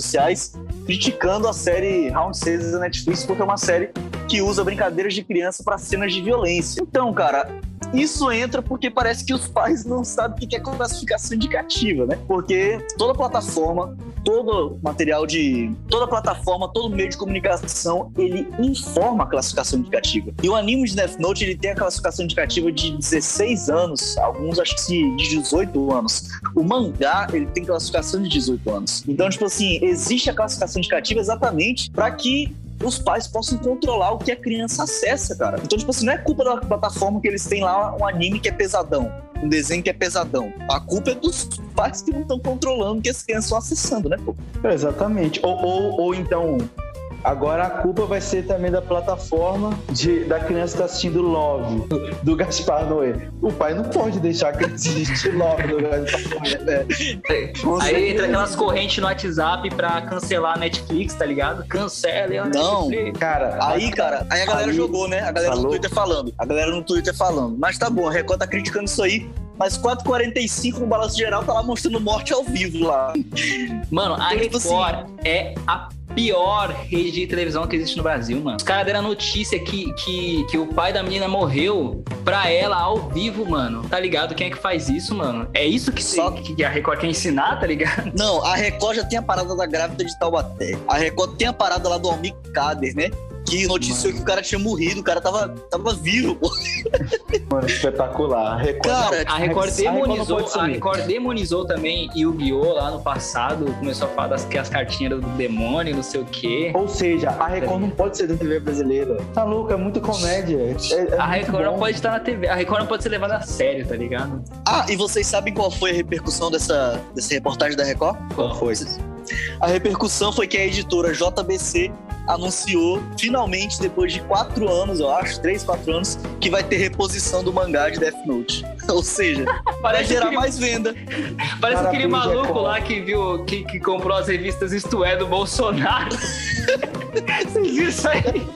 criticando a série Round 6 da Netflix porque é uma série que usa brincadeiras de criança para cenas de violência. Então, cara, isso entra porque parece que os pais não sabem o que é classificação indicativa, né? Porque toda plataforma, todo material de. toda plataforma, todo meio de comunicação, ele informa a classificação indicativa. E o anime de Death Note, ele tem a classificação indicativa de 16 anos, alguns acho que de 18 anos. O mangá, ele tem classificação de 18 anos. Então, tipo assim, existe a classificação indicativa exatamente para que os pais possam controlar o que a criança acessa, cara. Então, tipo assim, não é culpa da plataforma que eles têm lá um anime que é pesadão, um desenho que é pesadão. A culpa é dos pais que não estão controlando o que as crianças estão acessando, né, pô? Exatamente. Ou, ou, ou então, Agora a culpa vai ser também da plataforma de, da criança estar tá assistindo Love, do, do Gaspar Noé. O pai não pode deixar a criança assistir Love do Gaspar Noé, né? Aí entra aquelas correntes no WhatsApp pra cancelar a Netflix, tá ligado? Cancela. Não, cara. Aí, cara, aí a galera aí, jogou, né? A galera falou. no Twitter falando. A galera no Twitter falando. Mas tá bom, a Record tá criticando isso aí mas 4h45 no balanço geral tá lá mostrando morte ao vivo lá. Mano, a tipo assim, Record assim, é a pior rede de televisão que existe no Brasil, mano. Os caras deram a notícia que, que, que o pai da menina morreu pra ela ao vivo, mano. Tá ligado? Quem é que faz isso, mano? É isso que, Só... que a Record quer ensinar, tá ligado? Não, a Record já tem a parada da grávida de Taubaté. A Record tem a parada lá do Almir Kader, né? Que noticiou que o cara tinha morrido, o cara tava, tava vivo, pô. Mano, espetacular. A Record, cara, a Record demonizou, a, a Record demonizou também Yu-Gi-Oh! lá no passado, começou a falar das, que as cartinhas do demônio, não sei o quê. Ou seja, a Record não pode ser da TV brasileira. Tá louco, é muito comédia. É, é a Record não pode estar na TV, a Record não pode ser levada a sério, tá ligado? Ah, e vocês sabem qual foi a repercussão dessa, dessa reportagem da Record? Qual foi? A repercussão foi que a editora JBC anunciou, finalmente, depois de quatro anos, eu acho, três, quatro anos, que vai ter reposição do mangá de Death Note. Ou seja, vai gerar aquele... mais venda. Parece aquele maluco lá que viu, que, que comprou as revistas Isto É do Bolsonaro. Vocês viram isso aí?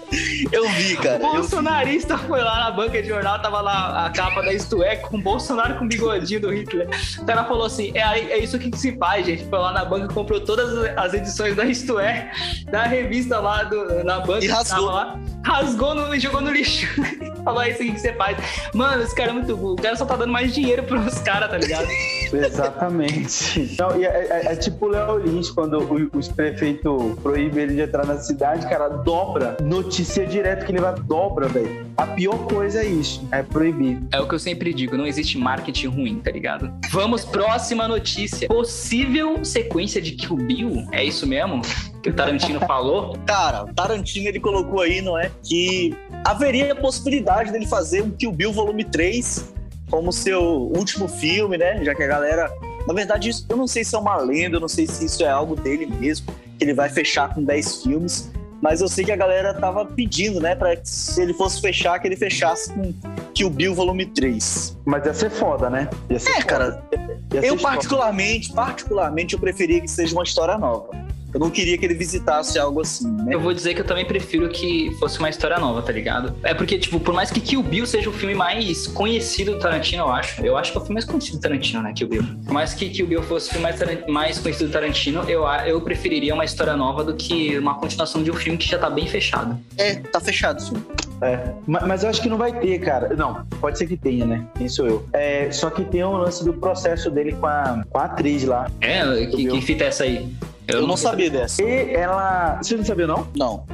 Eu vi, cara. O bolsonarista foi lá na banca de jornal, tava lá a capa da Isto É com o Bolsonaro com o bigodinho do Hitler. O cara falou assim: é, é isso que se faz, gente. Foi lá na banca e comprou todas as edições da Isto É, da revista lá do, na banca. E rasgou. Lá, rasgou no, e jogou no lixo. falou: é isso que você faz. Mano, esse cara é muito burro. O cara só tá dando mais dinheiro pros caras, tá ligado? Exatamente. Não, e é, é, é tipo o Léo Lins, quando os prefeitos proíbem ele de entrar na cidade, cara, dobra notícia direto que ele vai dobra, velho. A pior coisa é isso, é proibir. É o que eu sempre digo, não existe marketing ruim, tá ligado? Vamos, próxima notícia. Possível sequência de Kill Bill? É isso mesmo? Que o Tarantino falou? Cara, o Tarantino ele colocou aí, não é? Que haveria a possibilidade dele fazer um Kill Bill volume 3 como seu último filme, né? Já que a galera. Na verdade, isso, eu não sei se é uma lenda, eu não sei se isso é algo dele mesmo, que ele vai fechar com 10 filmes. Mas eu sei que a galera tava pedindo, né, pra que se ele fosse fechar, que ele fechasse com Kill Bill Volume 3. Mas ia ser foda, né? Ser é, foda. cara. eu particularmente, particularmente, eu preferia que seja uma história nova. Eu não queria que ele visitasse algo assim, né? Eu vou dizer que eu também prefiro que fosse uma história nova, tá ligado? É porque, tipo, por mais que Kill Bill seja o filme mais conhecido do Tarantino, eu acho. Eu acho que é o filme mais conhecido do Tarantino, né? Kill Bill. Por mais que Kill Bill fosse o filme mais, mais conhecido do Tarantino, eu, eu preferiria uma história nova do que uma continuação de um filme que já tá bem fechado. É, tá fechado sim. É, mas eu acho que não vai ter, cara. Não, pode ser que tenha, né? Quem sou eu? É, só que tem o um lance do processo dele com a, com a atriz lá. É, que, que fita é essa aí? Eu, eu não sabia dessa. E ela. Você não sabia, não? Não.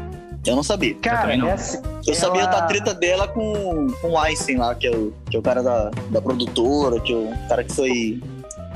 Eu não sabia. Cara, eu, essa, eu ela... sabia da treta dela com, com o Einstein lá, que é o, que é o cara da, da produtora, que é o cara que foi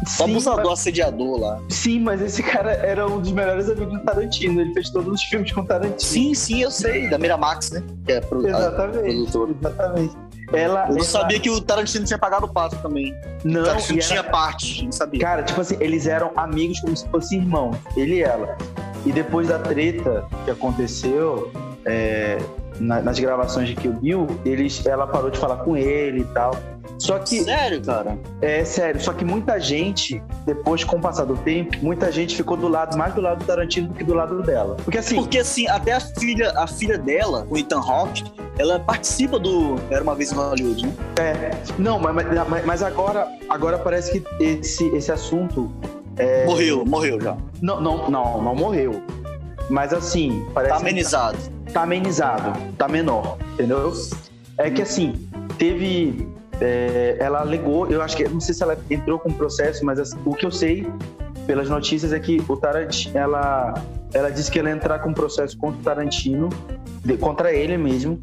Sim, abusador, mas... assediador lá. Sim, mas esse cara era um dos melhores amigos do Tarantino. Ele fez todos os filmes com Tarantino. Sim, sim, eu sei. Da Miramax, né? Que é pro... Exatamente. Exatamente. Ela, eu ela... sabia que o Tarantino tinha pagado o pato também. Não, o Tarantino tinha parte, não sabia. Cara, tipo assim, eles eram amigos como se fossem irmãos, ele e ela. E depois da treta que aconteceu é, na, nas gravações de Kill Bill, eles, ela parou de falar com ele e tal. Só que. Sério, cara? É sério. Só que muita gente, depois, com o passar do tempo, muita gente ficou do lado, mais do lado do Tarantino do que do lado dela. Porque assim. Porque assim, até a filha, a filha dela, o Ethan Hawke, ela participa do Era uma vez em Hollywood, né? É. Não, mas, mas, mas agora, agora parece que esse, esse assunto. É... Morreu, morreu já. Não, não, não, não morreu. Mas assim, parece. Tá amenizado. Tá amenizado, tá menor, entendeu? É que assim, teve é, ela alegou, eu acho que, não sei se ela entrou com o processo, mas assim, o que eu sei pelas notícias é que o Tarantino, ela, ela disse que ela ia entrar com um processo contra o Tarantino, de, contra ele mesmo,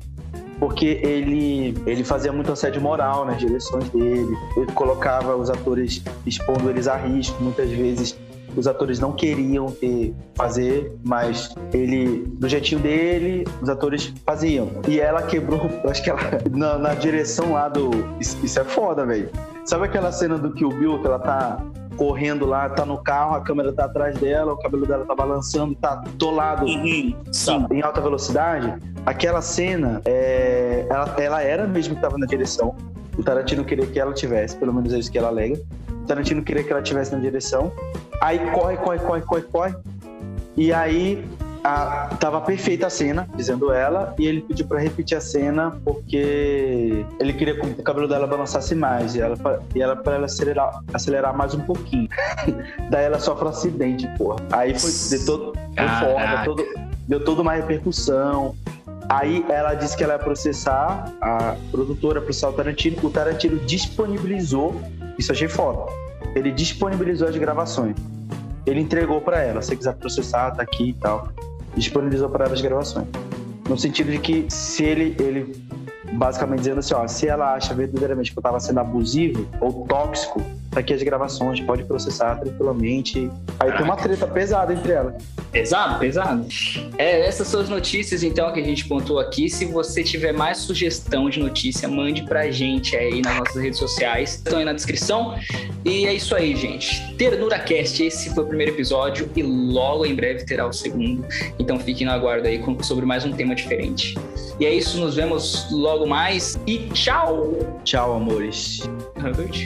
porque ele, ele fazia muito assédio moral nas direções dele, ele colocava os atores expondo eles a risco, muitas vezes os atores não queriam fazer, mas ele, do jeitinho dele, os atores faziam. E ela quebrou, acho que ela, na, na direção lá do. Isso, isso é foda, velho. Sabe aquela cena do Kill Bill que ela tá correndo lá, tá no carro, a câmera tá atrás dela, o cabelo dela tá balançando, tá atolado Uhum. sim, em alta velocidade. Aquela cena, é, ela, ela era mesmo que tava na direção. O Tarantino queria que ela tivesse, pelo menos é isso que ela alega. Tarantino queria que ela tivesse na direção. Aí corre, corre, corre, corre, corre. E aí a, tava perfeita a cena, dizendo ela, e ele pediu pra repetir a cena porque ele queria que o cabelo dela balançasse mais. E ela, e ela pra ela acelerar, acelerar mais um pouquinho. Daí ela sofre um acidente, porra. Aí foi, deu, todo, foi todo, deu toda uma repercussão. Aí ela disse que ela ia processar, a produtora processar o Tarantino. O Tarantino disponibilizou, isso achei foda. Ele disponibilizou as gravações. Ele entregou pra ela, se quiser processar, tá aqui e tal. Disponibilizou pra ela as gravações. No sentido de que se ele, ele basicamente dizendo assim, ó, se ela acha verdadeiramente que eu tava sendo abusivo ou tóxico, tá aqui as gravações, pode processar tranquilamente. Aí tem uma treta pesada entre elas. Pesado, pesado. É, essas são as notícias, então, que a gente pontuou aqui. Se você tiver mais sugestão de notícia, mande pra gente aí nas nossas redes sociais. Estão aí na descrição. E é isso aí, gente. Ternura Cast, esse foi o primeiro episódio e logo em breve terá o segundo. Então fiquem no aguardo aí com- sobre mais um tema diferente. E é isso, nos vemos logo mais e tchau! Tchau, amores. Robert.